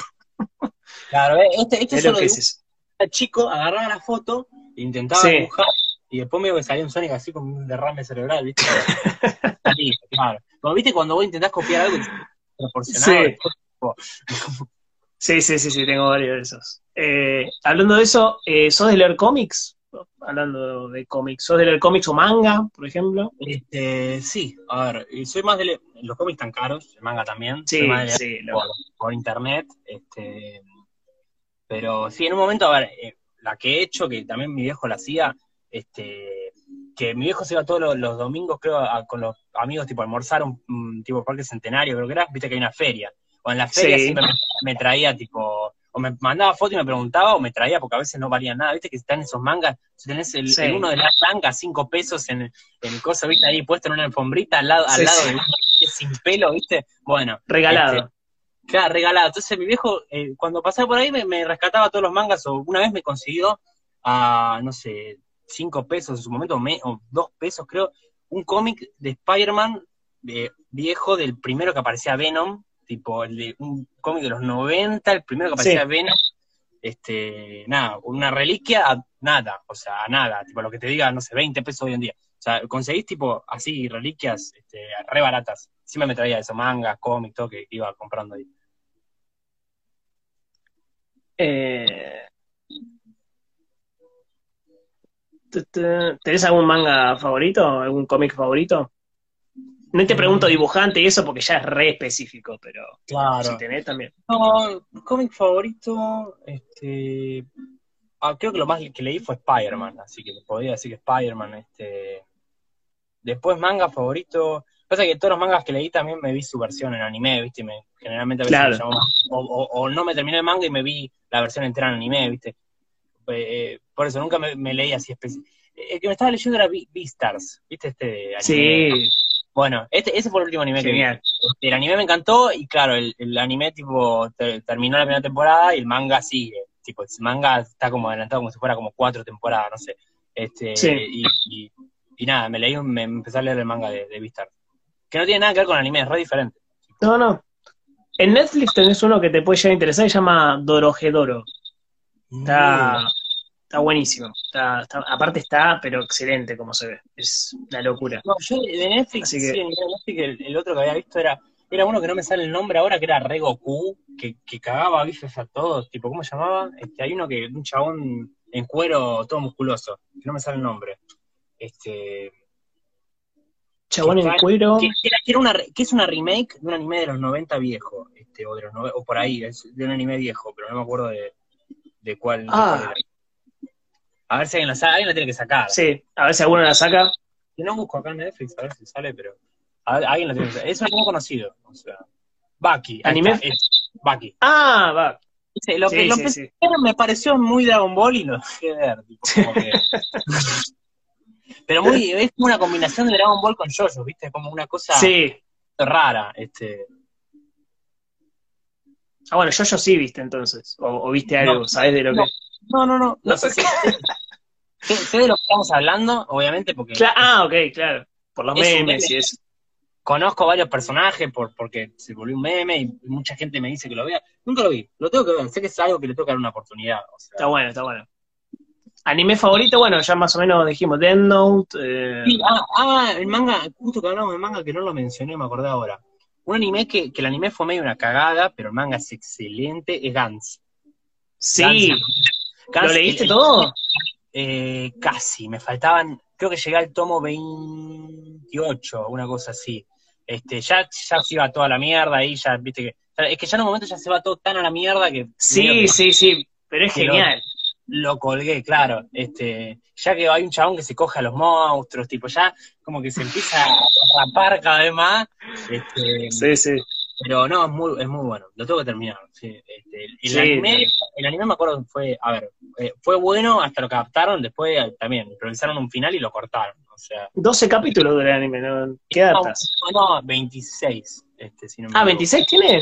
Claro, eh, este, este Mirá solo lo que es eso. chico, agarraba la foto, intentaba Sí. dibujar, y después que salía un Sonic así con un derrame cerebral, ¿viste? <laughs> Salía, claro. Como viste cuando vos intentás copiar algo proporcionado, Sí. <laughs> Sí, sí, sí, sí, tengo varios de esos. Eh, hablando de eso, eh, ¿sos de leer cómics? Hablando de cómics, ¿sos de leer cómics o manga, por ejemplo? Este, sí, a ver, soy más de le- los cómics tan caros, el manga también, soy Sí, más de leer sí. lo- por, por internet, este, pero sí, en un momento, a ver, eh, la que he hecho, que también mi viejo la hacía, este, que mi viejo se iba todos los, los domingos, creo, a- con los amigos, tipo, a almorzar un, un tipo parque centenario, creo que era, viste que hay una feria, o en la feria Sí. siempre me, me traía, tipo, o me mandaba foto y me preguntaba, o me traía, porque a veces no valía nada, viste que están esos mangas, si tenés el, Sí. el uno de la blanca, cinco pesos en, en el coso, viste, ahí puesto en una alfombrita al lado, al Sí, lado sí. de un sin pelo, viste, bueno, Regalado. Este, Claro, regalado. Entonces mi viejo, eh, cuando pasaba por ahí, me, me rescataba todos los mangas, o una vez me consiguió a, no sé, cinco pesos en su momento, me- o dos pesos creo, un cómic de Spider-Man de, viejo del primero que aparecía Venom, tipo el de un cómic de los 90, el primero que aparecía Sí. Venom, este, nada, una reliquia a nada, o sea, a nada, tipo lo que te diga, no sé, 20 pesos hoy en día. O sea, conseguís tipo así reliquias este, re baratas. Siempre me traía eso, mangas, cómics, todo que iba comprando ahí. Eh, tu, tu, ¿Tenés algún manga favorito? ¿Algún cómic favorito? No te pregunto Mm. dibujante y eso porque ya es re específico, pero Claro. si tenés también. No, cómic favorito, este, ah, creo que lo más que leí fue Spider-Man, así que podría decir que Spider-Man, este, después manga favorito, pasa que todos los mangas que leí también me vi su versión en anime, viste, me, generalmente a veces Claro. me llamó o, o- o no me terminé el manga y me vi la versión entera en anime, viste, Eh, por eso nunca me, me leí así El que me estaba leyendo era Be- Beastars, viste, este anime. Sí, Bueno, este, ese fue el último anime que vi. genial. El anime me encantó y claro, el, el anime tipo te- terminó la primera temporada y el manga sigue. Tipo, el manga está como adelantado como si fuera como cuatro temporadas, no sé. Este, Sí. y, y- y nada, me leí, me empecé a leer el manga de, de Beastars. Que no tiene nada que ver con anime, es re diferente. No, no. En Netflix tenés uno que te puede llegar a interesar se llama Dorohedoro. Está, está buenísimo. Está, está- aparte está, pero excelente como se ve. Es una locura. No, yo de Netflix, Así que- sí, de Netflix el, el otro que había visto era, era uno que no me sale el nombre ahora, que era Re Goku, que, que cagaba bifes a todos, tipo, ¿cómo se llamaba? Este, hay uno que, un chabón en cuero todo musculoso, que no me sale el nombre. Este, Chabón en cuero. que, que era, que era una, re- que es una remake de un anime de los 90 viejo, este, o, de los nove- o por ahí, es de un anime viejo, pero no me acuerdo de, de cuál. de Ah. cuál era. A ver si alguien lo sabe, alguien lo tiene que sacar. Sí, a ver si alguno la saca. Si no busco acá en Netflix, a ver si sale, pero. a ver, alguien lo tiene que sacar. Es un anime conocido, o sea. Bucky. ahí ¿Anime? está, es Bucky. Ah, va. Sí, lo que Sí, lo sí, me pareció muy Dragon Ball y lo dejé de ver. tipo, como que- pero muy, es como una combinación de Dragon Ball con JoJo, ¿viste? Como una cosa Sí. rara. Este, Ah, bueno, yo, yo sí viste entonces. O, o viste algo, No, ¿sabes de lo no. que? No, no, no. No sé si. sé, sé de lo que estamos hablando, obviamente, porque Cla- ah, ok, claro. Por los memes meme. y eso. conozco varios personajes por, porque se volvió un meme y mucha gente me dice que lo vea. Nunca lo vi, lo tengo que ver. Sé que es algo que le que dar una oportunidad. O sea, Está bueno, está bueno. Anime favorito, bueno, ya más o menos dijimos Death Note. eh, Sí, ah, ah, el manga, justo que hablamos de manga que no lo mencioné, me acordé ahora. Un anime que, que el anime fue medio una cagada, pero el manga es excelente, es Gans. sí, Gans, ¿lo leíste todo? Eh, casi, me faltaban, creo que llegué al tomo 28, una cosa así. Este, ya, ya se iba toda la mierda ahí, ya, viste que, es que ya en un momento ya se va todo tan a la mierda que Sí, que sí, sí, pero es lo- genial. lo colgué, claro. Este, ya que hay un chabón que se coge a los monstruos, tipo, ya como que se empieza a rapar cada vez más. Este, Sí, sí. Pero no, es muy, es muy bueno. Lo tengo que terminar. sí. Este, el, Sí. anime, el anime me acuerdo que fue, a ver, eh, fue bueno hasta lo que adaptaron, después eh, también improvisaron un final y lo cortaron. O sea, 12 capítulos del anime, ¿no? ¿Qué datas? no, no, 26. Este, si no me Ah, equivoco. 26 tiene.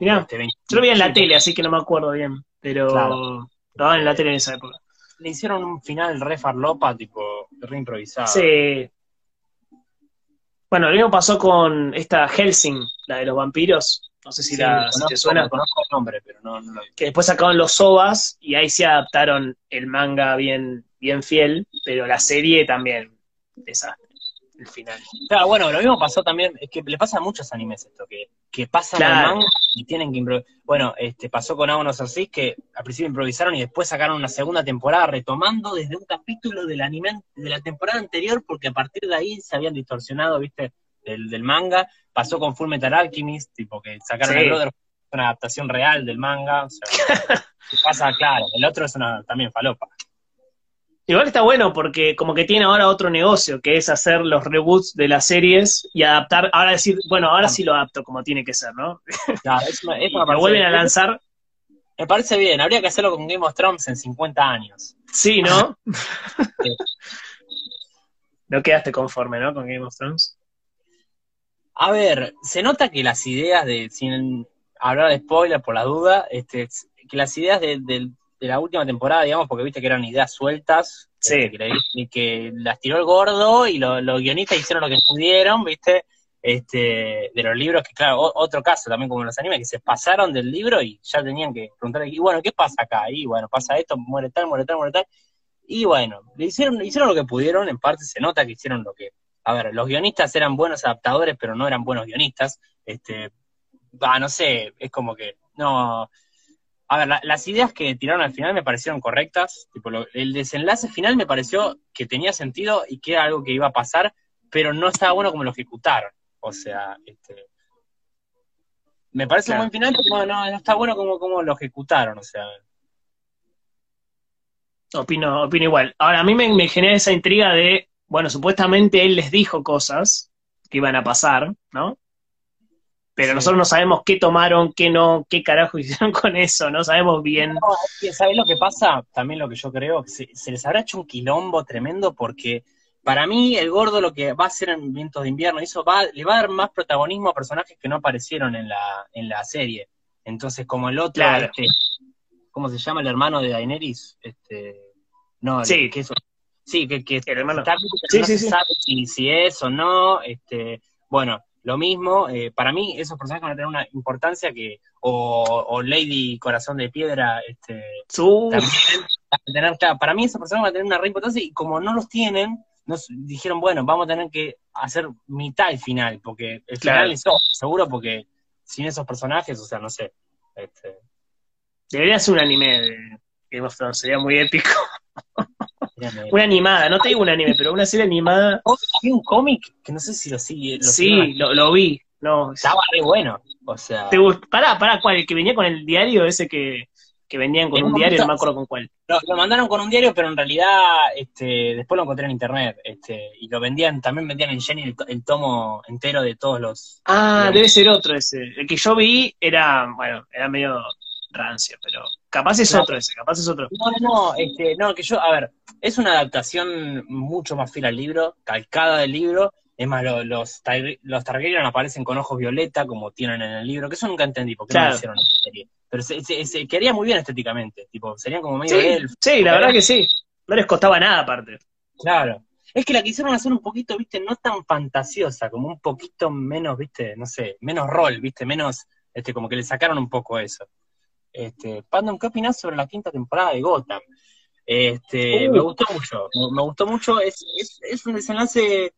Mirá, Este, 20. yo lo vi en la tele, así que no me acuerdo bien, pero Claro. lo daban en la tele en esa época. Le hicieron un final re farlopa, tipo, re improvisado. Sí. Bueno, lo mismo pasó con esta Helsing, la de los vampiros. No sé si, Sí, la, si te suena. Conozco el nombre, pero no, no lo vi. Que después sacaron los OVAs y ahí se adaptaron el manga bien, bien fiel, pero la serie también desastre. El final. Claro, bueno, lo mismo pasó también, es que le pasa a muchos animes esto, que, que pasan Claro. al manga y tienen que improvisar. Bueno, este, pasó con Agonos así, que al principio improvisaron y después sacaron una segunda temporada retomando desde un capítulo del anime de la temporada anterior, porque a partir de ahí se habían distorsionado, viste, del, del manga. Pasó con Full Metal Alchemist, tipo que sacaron Sí. el Brother, una adaptación real del manga. O sea, <laughs> pasa, claro, el otro es una también falopa. Igual está bueno porque como que tiene ahora otro negocio, que es hacer los reboots de las series y adaptar, ahora decir, bueno, ahora sí lo adapto como tiene que ser, ¿no? Claro, me <laughs> lo parece vuelven a lanzar, Me parece bien, habría que hacerlo con Game of Thrones en 50 años. sí, ¿no? <laughs> no quedaste conforme, ¿no? Con Game of Thrones. A ver, se nota que las ideas de, sin hablar de spoiler por la duda, este, que las ideas de, de- de la última temporada, digamos, porque viste que eran ideas sueltas, Sí. este, que, le- que las tiró el gordo y lo- los guionistas hicieron lo que pudieron, viste, este, de los libros, que claro, o- otro caso también como los animes, que se pasaron del libro y ya tenían que preguntar, y bueno, ¿qué pasa acá? Y bueno, pasa esto, muere tal, muere tal, muere tal. Y bueno, le hicieron, hicieron lo que pudieron, en parte se nota que hicieron lo que, a ver, los guionistas eran buenos adaptadores, pero no eran buenos guionistas. Este, va, no sé, es como que, no. A ver, la- las ideas que tiraron al final me parecieron correctas. Tipo, lo- el desenlace final me pareció que tenía sentido y que era algo que iba a pasar, pero no estaba bueno como lo ejecutaron. O sea, este. Me parece Claro. un buen final, pero no, no, no está bueno como, como lo ejecutaron. O sea, Opino, opino igual. Ahora, a mí me, me genera esa intriga de, bueno, supuestamente él les dijo cosas que iban a pasar, ¿no? Pero Sí. nosotros no sabemos qué tomaron, qué no, qué carajo <laughs> hicieron con eso, no sabemos bien. No, es que, ¿sabes lo que pasa? También lo que yo creo, que se, se les habrá hecho un quilombo tremendo porque para mí el gordo lo que va a hacer en Vientos de Invierno, eso va, le va a dar más protagonismo a personajes que no aparecieron en la, en la serie. Entonces, como el otro, Claro. este, ¿cómo se llama el hermano de Daenerys? Este, no, el- Sí. que eso, sí, que, que El hermano. está- Sí, no sí, se sí. sabe si, si es o no, este, bueno, lo mismo, eh, para mí esos personajes van a tener una importancia que, o, o Lady Corazón de Piedra, este, Uf, también van a tener, claro, para mí esas personas van a tener una re importancia y como no los tienen, nos dijeron, bueno, vamos a tener que hacer mitad el final, porque el Claro. final es seguro porque sin esos personajes, o sea, no sé. Este, debería ser un anime de Game of Thrones, sería muy épico. <laughs> Una animada, no te digo un anime, pero una serie animada, Hay un cómic que no sé si lo sigue. Lo sí, lo, lo vi. No, Estaba re bueno. O sea, ¿Te gust- Pará, pará, ¿cuál? El que venía con el diario, ese que, que vendían con un diario, no me acuerdo con cuál. lo, lo mandaron con un diario, pero en realidad este, después lo encontré en internet. Este, y lo vendían, también vendían en Jenny el, to- el tomo entero de todos los. Ah, debe ser otro ese. El que yo vi era, bueno, era medio rancio, pero capaz es otro ese, capaz es otro. No, no, no, este, no, que yo, a ver, es una adaptación mucho más fiel al libro, calcada del libro. Es más, lo- los, Tar- los Targaryen aparecen con ojos violeta, como tienen en el libro, que eso nunca entendí, porque no Claro. lo hicieron en la serie. Pero se, se, se quedaría muy bien estéticamente, tipo, serían como medio Sí, elfos. sí, la verdad que sí. No les costaba nada aparte. Claro. Es que la quisieron hacer un poquito, viste, no tan fantasiosa, como un poquito menos, viste, no sé, menos rol, viste, menos, este, como que le sacaron un poco eso. Este, Pandom, ¿qué opinás sobre la quinta temporada de Gotham? Este, Uh. Me gustó mucho, me, me gustó mucho. Es, es, es un desenlace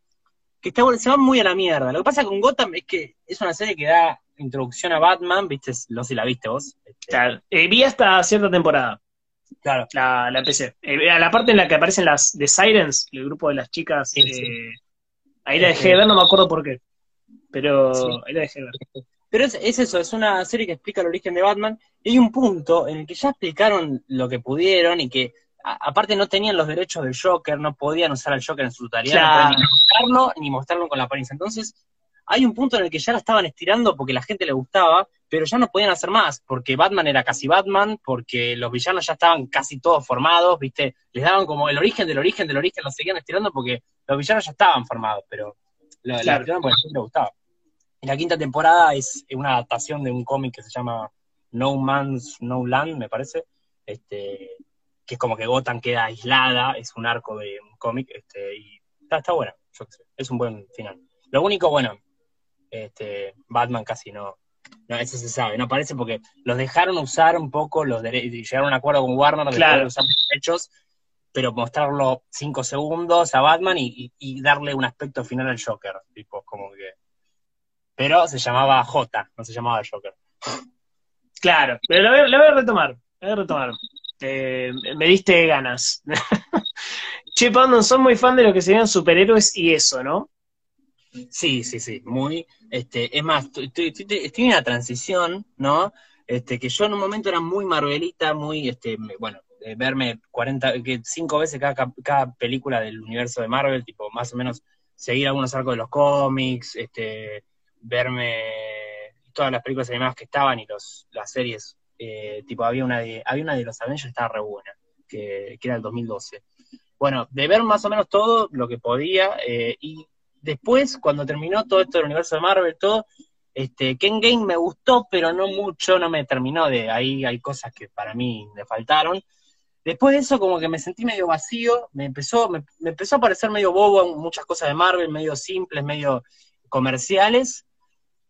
que está, se va muy a la mierda. Lo que pasa con Gotham es que es una serie que da introducción a Batman, viste, no sé si la viste vos. Este, Claro. Eh, vi hasta cierta temporada, claro. la, la empecé. Eh, a la parte en la que aparecen las The Sirens, el grupo de las chicas, Sí, sí. eh, ahí la dejé de ver, no me acuerdo por qué. Pero Sí. ahí la dejé de ver. <laughs> Pero es, es eso, es una serie que explica el origen de Batman. Y hay un punto en el que ya explicaron lo que pudieron y que a- aparte no tenían los derechos del Joker, no podían usar al Joker en su totalidad, no podían ni mostrarlo ni mostrarlo con la apariencia. Entonces, hay un punto en el que ya la estaban estirando porque la gente le gustaba, pero ya no podían hacer más, porque Batman era casi Batman, porque los villanos ya estaban casi todos formados, ¿viste? Les daban como el origen del origen del origen, lo seguían estirando porque los villanos ya estaban formados, pero lo, la Claro. estiraron porque a la gente le gustaba. Y la quinta temporada es una adaptación de un cómic que se llama No Man's No Land, me parece, este, que es como que Gotham queda aislada, es un arco de un cómic, este, y está, está buena, yo qué sé, es un buen final. Lo único, bueno, este, Batman casi no, no, eso se sabe, no aparece porque los dejaron usar un poco los derechos, llegaron a un acuerdo con Warner de Claro. usar los derechos, pero mostrarlo cinco segundos a Batman y, y- y darle un aspecto final al Joker, tipo, como que... Pero se llamaba J, no se llamaba Joker. Claro, pero la voy, a retomar, la voy a retomar. Eh, me diste ganas. <laughs> che, Pandon, son muy fan de lo que serían superhéroes y eso, ¿no? Sí, sí, sí, muy. Este, es más, estoy, estoy- estoy- estoy en una transición, ¿no? Este, que yo en un momento era muy Marvelita, muy, este, bueno, de verme 40, que cinco veces cada, cada película del universo de Marvel, tipo, más o menos seguir algunos arcos de los cómics, este, verme todas las películas animadas que estaban y los, las series, eh, tipo, había una de, había una de los Avengers que estaba re buena, que, que era el 2012. Bueno, de ver más o menos todo lo que podía, eh, y después, cuando terminó todo esto del universo de Marvel, todo, este, Ken Game me gustó, pero no mucho, no me terminó de ahí, hay cosas que para mí me faltaron. Después de eso, como que me sentí medio vacío, me empezó, me, me empezó a parecer medio bobo muchas cosas de Marvel, medio simples, medio comerciales.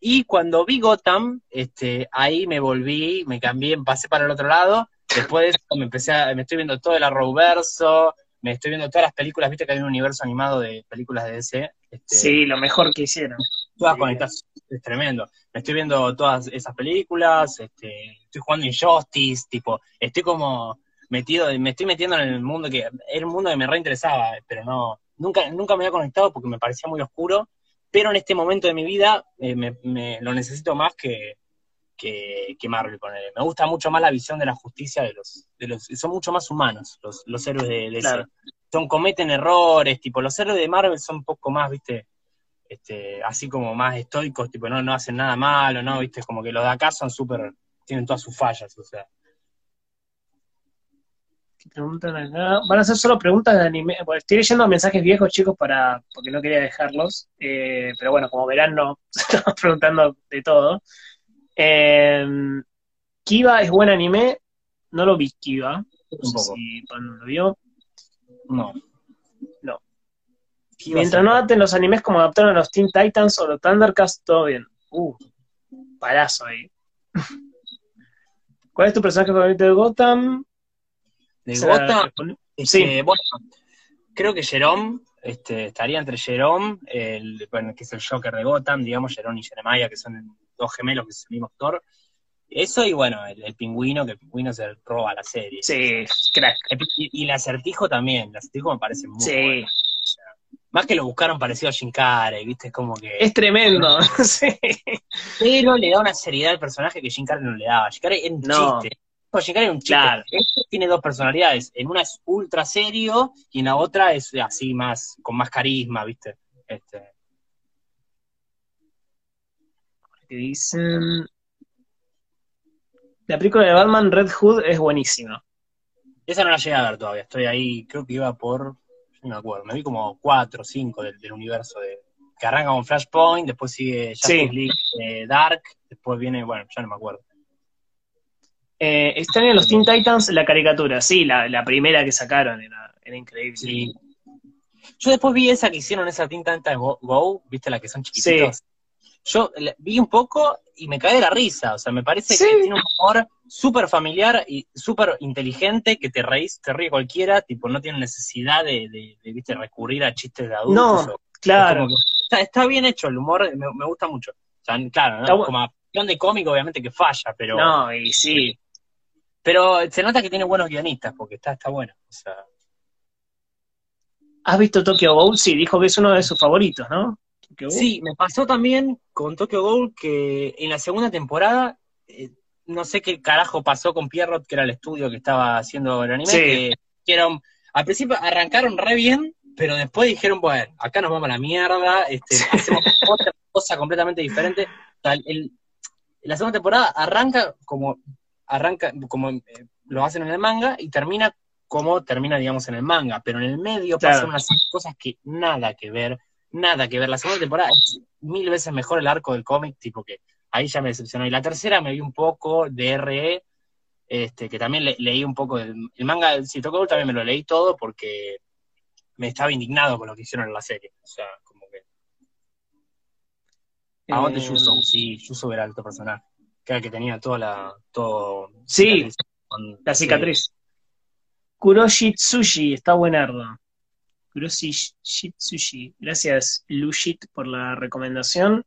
Y cuando vi Gotham, este, ahí me volví, me cambié, pasé para el otro lado. Después de <laughs> eso me empecé a, me estoy viendo todo el Arrowverso, me estoy viendo todas las películas, viste que hay un universo animado de películas de DC. Este, Sí, lo mejor que hicieron. todas Sí. conectadas, es tremendo. Me estoy viendo todas esas películas, este, estoy jugando Injustice, tipo, estoy como metido, me estoy metiendo en el mundo que, era un mundo que me reinteresaba, pero no, nunca, nunca me había conectado porque me parecía muy oscuro, pero en este momento de mi vida eh, me, me- lo necesito más que, que, que Marvel, ponele. Me gusta mucho más la visión de la justicia de los, de los, son mucho más humanos los, los héroes de, de Claro. son, cometen errores, tipo, los héroes de Marvel son un poco más, viste, este, así como más estoicos, tipo, no, no hacen nada malo, ¿no? Viste, como que los de acá son súper, tienen todas sus fallas, o sea. ¿Qué preguntan acá? Van a ser solo preguntas de anime. Bueno, estoy leyendo mensajes viejos, chicos, para porque no quería dejarlos. Eh, pero bueno, como verán, no. <laughs> Estamos preguntando de todo. Eh, Kiva es buen anime. No lo vi, Kiva. No sé si Pablo lo vio. No. No. ¿Qué iba a Mientras no adapten los animes como adaptaron a los Teen Titans o los Thundercats, todo bien. Uh, palazo ahí. <laughs> ¿Cuál es tu personaje favorito de Gotham? De respondí. este, sí. bueno, creo que Jerome, este, estaría entre Jerome, el, bueno, que es el Joker de Gotham, digamos, Jerome y Jeremiah, que son dos gemelos que es el mismo actor. Eso y bueno, el, el pingüino, que el pingüino se roba la serie. Sí, crack. Y, y el acertijo también, el acertijo me parece muy Sí, bueno. Más que lo buscaron parecido a Jim Carrey, ¿viste? Es como que... es tremendo. <laughs> <laughs> sí. Pero le da una seriedad al personaje que Jim Carrey no le daba. Jim Carrey era un No. chiste. No, Jim Carrey era un chiste. Claro. Tiene dos personalidades. En una es ultra serio y en la otra es así más, con más carisma, ¿viste? Este, Que dicen. La película de Batman Red Hood es buenísima. esa no la llegué a ver todavía. Estoy ahí, creo que iba por, no me acuerdo, me vi como cuatro o cinco del, del universo de que arranca con Flashpoint, después sigue Justice Sí. League eh, Dark, después viene, bueno, ya no me acuerdo. Eh, están en los Teen Titans la caricatura, sí, la, la primera que sacaron era, era increíble. Sí. Yo después vi esa que hicieron, esa Teen Titans Go, Go, ¿viste la que son chiquititos? yo le- vi un poco y me caí de la risa. O sea, me parece Sí. que tiene un humor súper familiar y súper inteligente, que te reís, te ríe cualquiera, tipo, no tiene necesidad de, de, de, ¿viste, recurrir a chistes de adultos. No, o- Claro. que- está, está bien hecho el humor, me, me gusta mucho. O sea, claro, ¿no? Como acción de cómico, obviamente que falla, pero, No, y sí. Pero se nota que tiene buenos guionistas, porque está, está bueno. O sea, ¿Has visto Tokyo Ghoul? Sí, dijo que es uno de sus favoritos, ¿no? Sí, me pasó también con Tokyo Ghoul que en la segunda temporada, eh, no sé qué carajo pasó con Pierrot, que era el estudio que estaba haciendo el anime, Sí. que dijeron, al principio arrancaron re bien, pero después dijeron, bueno, acá nos vamos a la mierda, este, hacemos otra cosa completamente diferente. O sea, el- la segunda temporada arranca como arranca como eh, lo hacen en el manga y termina como termina, digamos, en el manga, pero en el medio Claro. pasan unas cosas que nada que ver, nada que ver. La segunda temporada es mil veces mejor el arco del cómic, tipo que ahí ya me decepcionó. Y la tercera me vi un poco de RE, este, que también le- leí un poco del el manga, si tocó también me lo leí todo porque me estaba indignado con lo que hicieron en la serie. O sea, como que. ¿A dónde Eh, Yuso? Sí, Yuso era el otro personaje. Que era el que tenía toda la. Todo, Sí, con- La sí. cicatriz. Kuroshi Tsushi, está buenardo. Kuroshi Shitsushi. Gracias, Lushit, por la recomendación.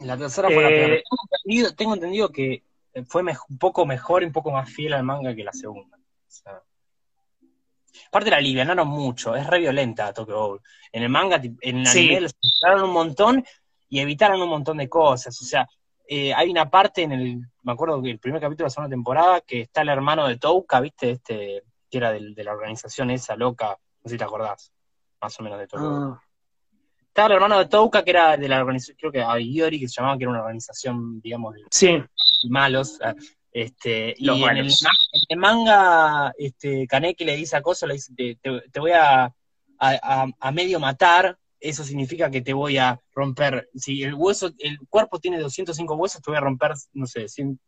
La tercera fue la Eh, peor. Tengo entendido, tengo entendido que fue un poco mejor y un poco más fiel al manga que la segunda. O sea, aparte la alivianaron mucho, es re violenta Tokyo Ghoul. En el manga, en el Sí. anime, un montón y evitaron un montón de cosas. O sea, eh, hay una parte en el, me acuerdo que el primer capítulo de la segunda temporada, que está el hermano de Touka, ¿viste? Este, que era del- de la organización esa loca, no sé si te acordás, más o menos de Ghoul. Ah, Estaba el hermano de Touka, que era de la organización, creo que Ayori, que se llamaba, que era una organización, digamos, de sí, malos. ah, Este, y Los en el, malos. ma- en el manga, este, Kaneki le dice a Koso, le dice, te, te- te voy a, a, a- a medio matar, eso significa que te voy a romper, si el hueso, el cuerpo tiene 205 huesos, te voy a romper, no sé, 100,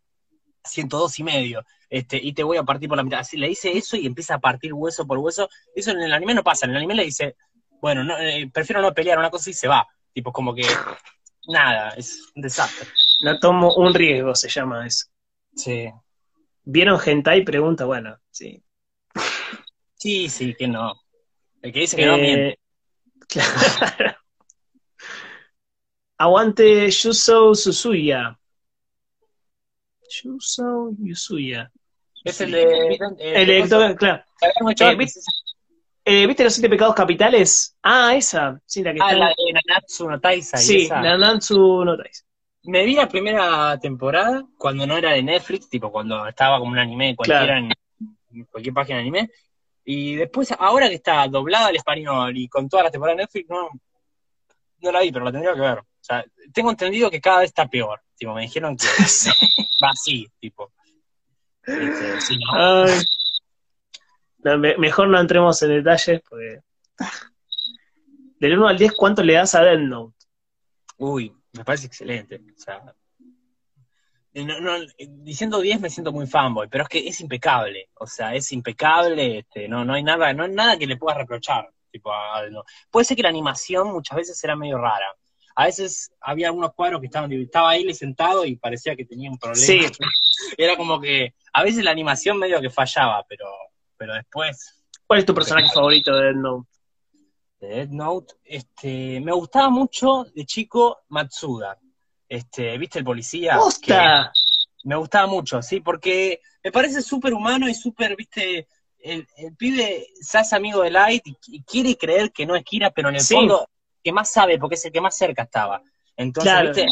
102 y medio, este, y te voy a partir por la mitad. Así le dice eso y empieza a partir hueso por hueso. Eso en el anime no pasa, en el anime le dice, bueno, no, eh, prefiero no pelear una cosa y se va. Tipo, como que, nada, es un desastre. no tomo un riesgo, se llama eso. Sí. ¿Vieron Hentai? Pregunta, bueno, sí. Sí, sí, que no. El que dice que no miente. Eh, claro. Aguante Yuso Susuya. Yuso Yusuya. Es el de. El director, claro. Eh, ¿viste, eh, ¿viste los siete pecados capitales? Ah, esa. Sí, la que Ah, está. la de Nanatsu no Taizai. sí, esa. Nanatsu no Taizai. Me vi la primera temporada cuando no era de Netflix, tipo cuando estaba como un anime cualquiera en en cualquier página de anime. Y después, ahora que está doblada al español y con toda la temporada de Netflix, no, no la vi, pero la tendría que ver. O sea, tengo entendido que cada vez está peor. Tipo, me dijeron que <laughs> Sí. va así, tipo. Este, sí, ¿no? Ay. No, me- mejor no entremos en detalles porque. Del 1 al 10, ¿cuánto le das a Death Note? Uy, me parece excelente. O sea, no- no, eh, diciendo 10 me siento muy fanboy, pero es que es impecable. O sea, es impecable, este, no, no hay nada, no hay nada que le pueda reprochar. Tipo, a- no. Puede ser que la animación muchas veces era medio rara. A veces había algunos cuadros que estaban, estaba ahí sentado y parecía que tenía un problema. Sí. <laughs> Era como que, a veces la animación medio que fallaba, pero, pero después, ¿Cuál es tu personaje favorito de Death Note? de Death Note, este, me gustaba mucho de chico Matsuda. Este, ¿viste el policía? Me gustaba mucho, sí, porque me parece súper humano y súper, viste, el, el pibe se hace amigo de Light y, y quiere creer que no es Kira, pero en el Sí. fondo que más sabe, porque es el que más cerca estaba. Entonces, Claro. viste,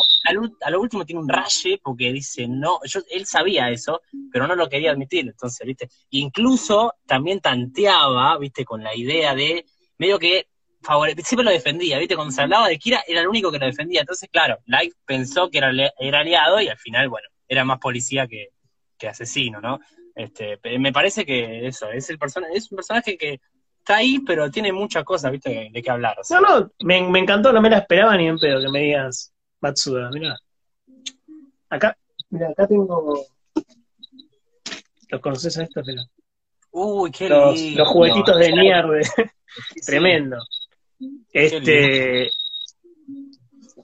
a lo último tiene un raye porque dice, no, yo, él sabía eso, pero no lo quería admitir, entonces, viste, incluso también tanteaba, viste, con la idea de, medio que siempre lo defendía, viste, cuando se hablaba de Kira era el único que lo defendía, entonces, claro, Light pensó que era, era aliado y al final, bueno, era más policía que, que asesino, ¿no? Este, me parece que eso, es el persona, es un personaje que está ahí, pero tiene muchas cosas, viste, de, qué hablar. o sea. No, no, me, me encantó, no me la esperaba ni en pedo que me digas Matsuda, mirá. Acá, mira, acá tengo. ¿Los conoces a estos? Uy, qué Los, lindo. los juguetitos de de- Sí. <laughs> Este.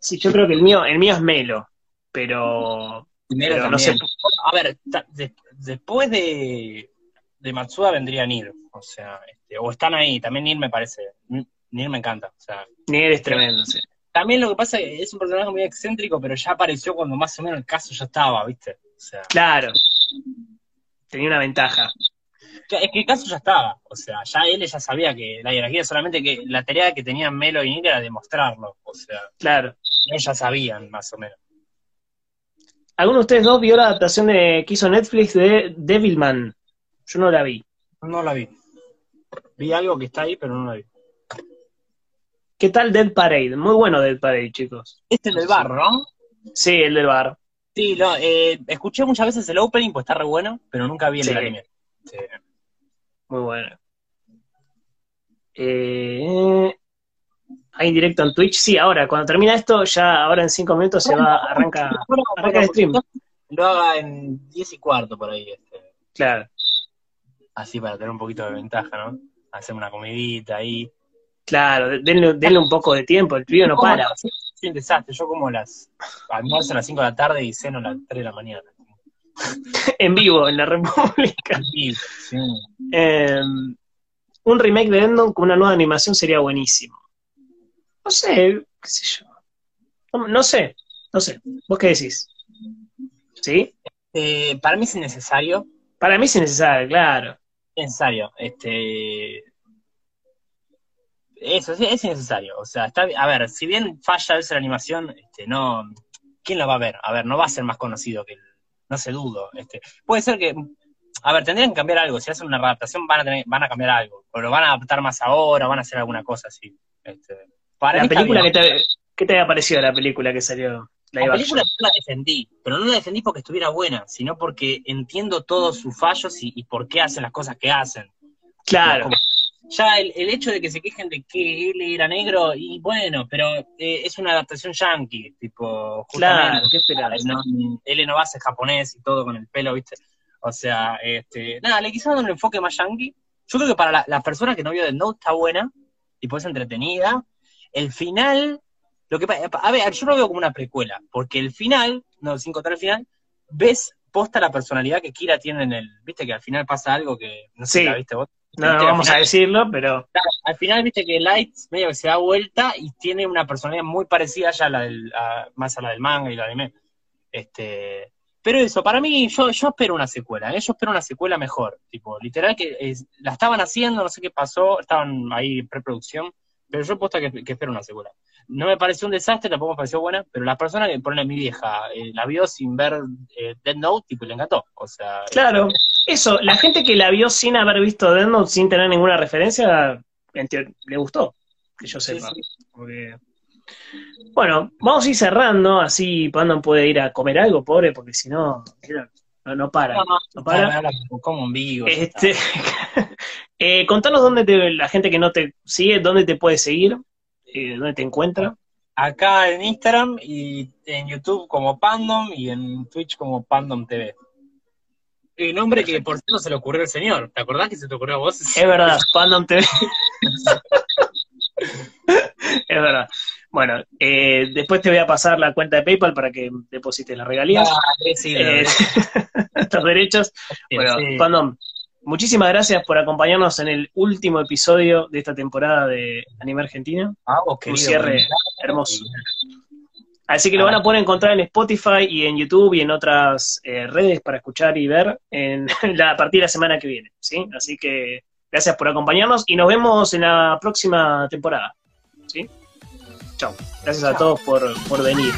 Sí, yo creo que el mío, el mío es Melo, pero, Primero pero no sé. A ver, de- después de, de Matsuda vendría Nir. O sea, este, o están ahí. También Nir me parece. Nir me encanta. O sea, Ni eres tremendo, sí. también lo que pasa es que es un personaje muy excéntrico, pero ya apareció cuando más o menos el caso ya estaba, ¿viste? O sea, Claro. Tenía una ventaja. Es que el caso ya estaba. O sea, ya él ya sabía que la jerarquía, solamente que la tarea que tenían Melo y Nir era demostrarlo. O sea, Claro. ellos ya sabían más o menos. ¿Alguno de ustedes dos vio la adaptación de, que hizo Netflix de Devilman? Yo no la vi. No la vi. Vi algo que está ahí, pero no la vi. ¿Qué tal Dead Parade? Muy bueno Dead Parade, chicos. Este es el bar, ¿no? Sí, el del bar. Sí, no, eh, escuché muchas veces el opening, pues está re bueno, pero nunca vi el Sí. anime. Sí. Muy bueno. Eh, ¿Hay directo en Twitch? Sí, ahora, cuando termina esto, ya ahora en cinco minutos se va, arranca, arranca el stream. Lo haga en 10 y cuarto por ahí, este, Claro, así para tener un poquito de ventaja, ¿no? Hacer una comidita ahí. claro, denle, denle un poco de tiempo, el pibe no para. Sí, un desastre. Yo como las almuerzo a las 5 de la tarde y ceno a las 3 de la mañana. <laughs> En vivo, en la República. Sí, sí. Eh, un remake de Endon con una nueva animación sería buenísimo. No sé, qué sé yo. No, no sé, no sé. ¿Vos qué decís? ¿Sí? Eh, para mí es innecesario. Para mí es innecesario, claro. Necesario. Este. Eso, sí, es innecesario. O sea, está, a ver, si bien falla esa animación, este, no. ¿Quién lo va a ver? A ver, no va a ser más conocido que el. No se dudo. Este, puede ser que. A ver, tendrían que cambiar algo. Si hacen una adaptación, van a, tener, van a cambiar algo. O lo van a adaptar más ahora, van a hacer alguna cosa así. Este, para La película que te, ¿qué te había parecido la película que salió? La película no la defendí, pero no la defendí porque estuviera buena, sino porque entiendo todos sus fallos y, y por qué hacen las cosas que hacen. Claro, Como- ya el, el hecho de que se quejen de que él era negro, y bueno, pero eh, es una adaptación yankee, tipo, claro, justamente, ¿qué esperabas? no, él no va a ser japonés y todo con el pelo, ¿viste? O sea, este, nada, le quisieron un enfoque más yankee. Yo creo que para la- las personas que no vio The Note está buena, tipo, es entretenida. El final, lo que pa- a ver, yo lo veo como una precuela, porque el final, no, sin contar el final, ves posta la personalidad que Kira tiene en el, viste que al final pasa algo que, no sé Sí. si la viste vos. No, no vamos a decirlo, pero al final viste que Light medio que se da vuelta y tiene una personalidad muy parecida ya a la del, a- más a la del manga y la anime. Este, pero eso, para mí, yo, yo espero una secuela, ¿eh? yo espero una secuela mejor. Tipo, literal que es- la estaban haciendo, no sé qué pasó, estaban ahí en preproducción, pero yo puesto que, que espero una secuela. No me pareció un desastre, tampoco me pareció buena, pero la persona que pone mi vieja eh, la vio sin ver eh, Dead Note, tipo, le encantó. O sea, claro, eso, la gente que la vio sin haber visto Death Note, sin tener ninguna referencia, le gustó, que yo sepa. sí. Porque- Bueno, vamos a ir cerrando, así Pandon puede ir a comer algo, pobre, porque si no, no, no para. No, no, No para. como en vivo. Este, <laughs> eh, contanos dónde te, la gente que no te sigue, dónde te puede seguir, eh, dónde te encuentra. acá en Instagram y en YouTube como Pandom y en Twitch como Pandom TV. El nombre que por cierto se le ocurrió al señor. ¿Te acordás que se te ocurrió a vos? Es verdad, Pandom TV. <laughs> es verdad. Bueno, eh, después te voy a pasar la cuenta de PayPal para que deposites las regalías, Ah, sí, eh, <laughs> estos derechos. sí, Bueno, sí. Pandom, muchísimas gracias por acompañarnos en el último episodio de esta temporada de Anime Argentina. A vos, Un querido, cierre hermoso. Así que lo van a poder encontrar en Spotify y en YouTube y en otras eh, redes para escuchar y ver en <laughs> la, a partir de la semana que viene. ¿sí? Así que gracias por acompañarnos y nos vemos en la próxima temporada. ¿sí? Chao. Gracias a todos por, por venir.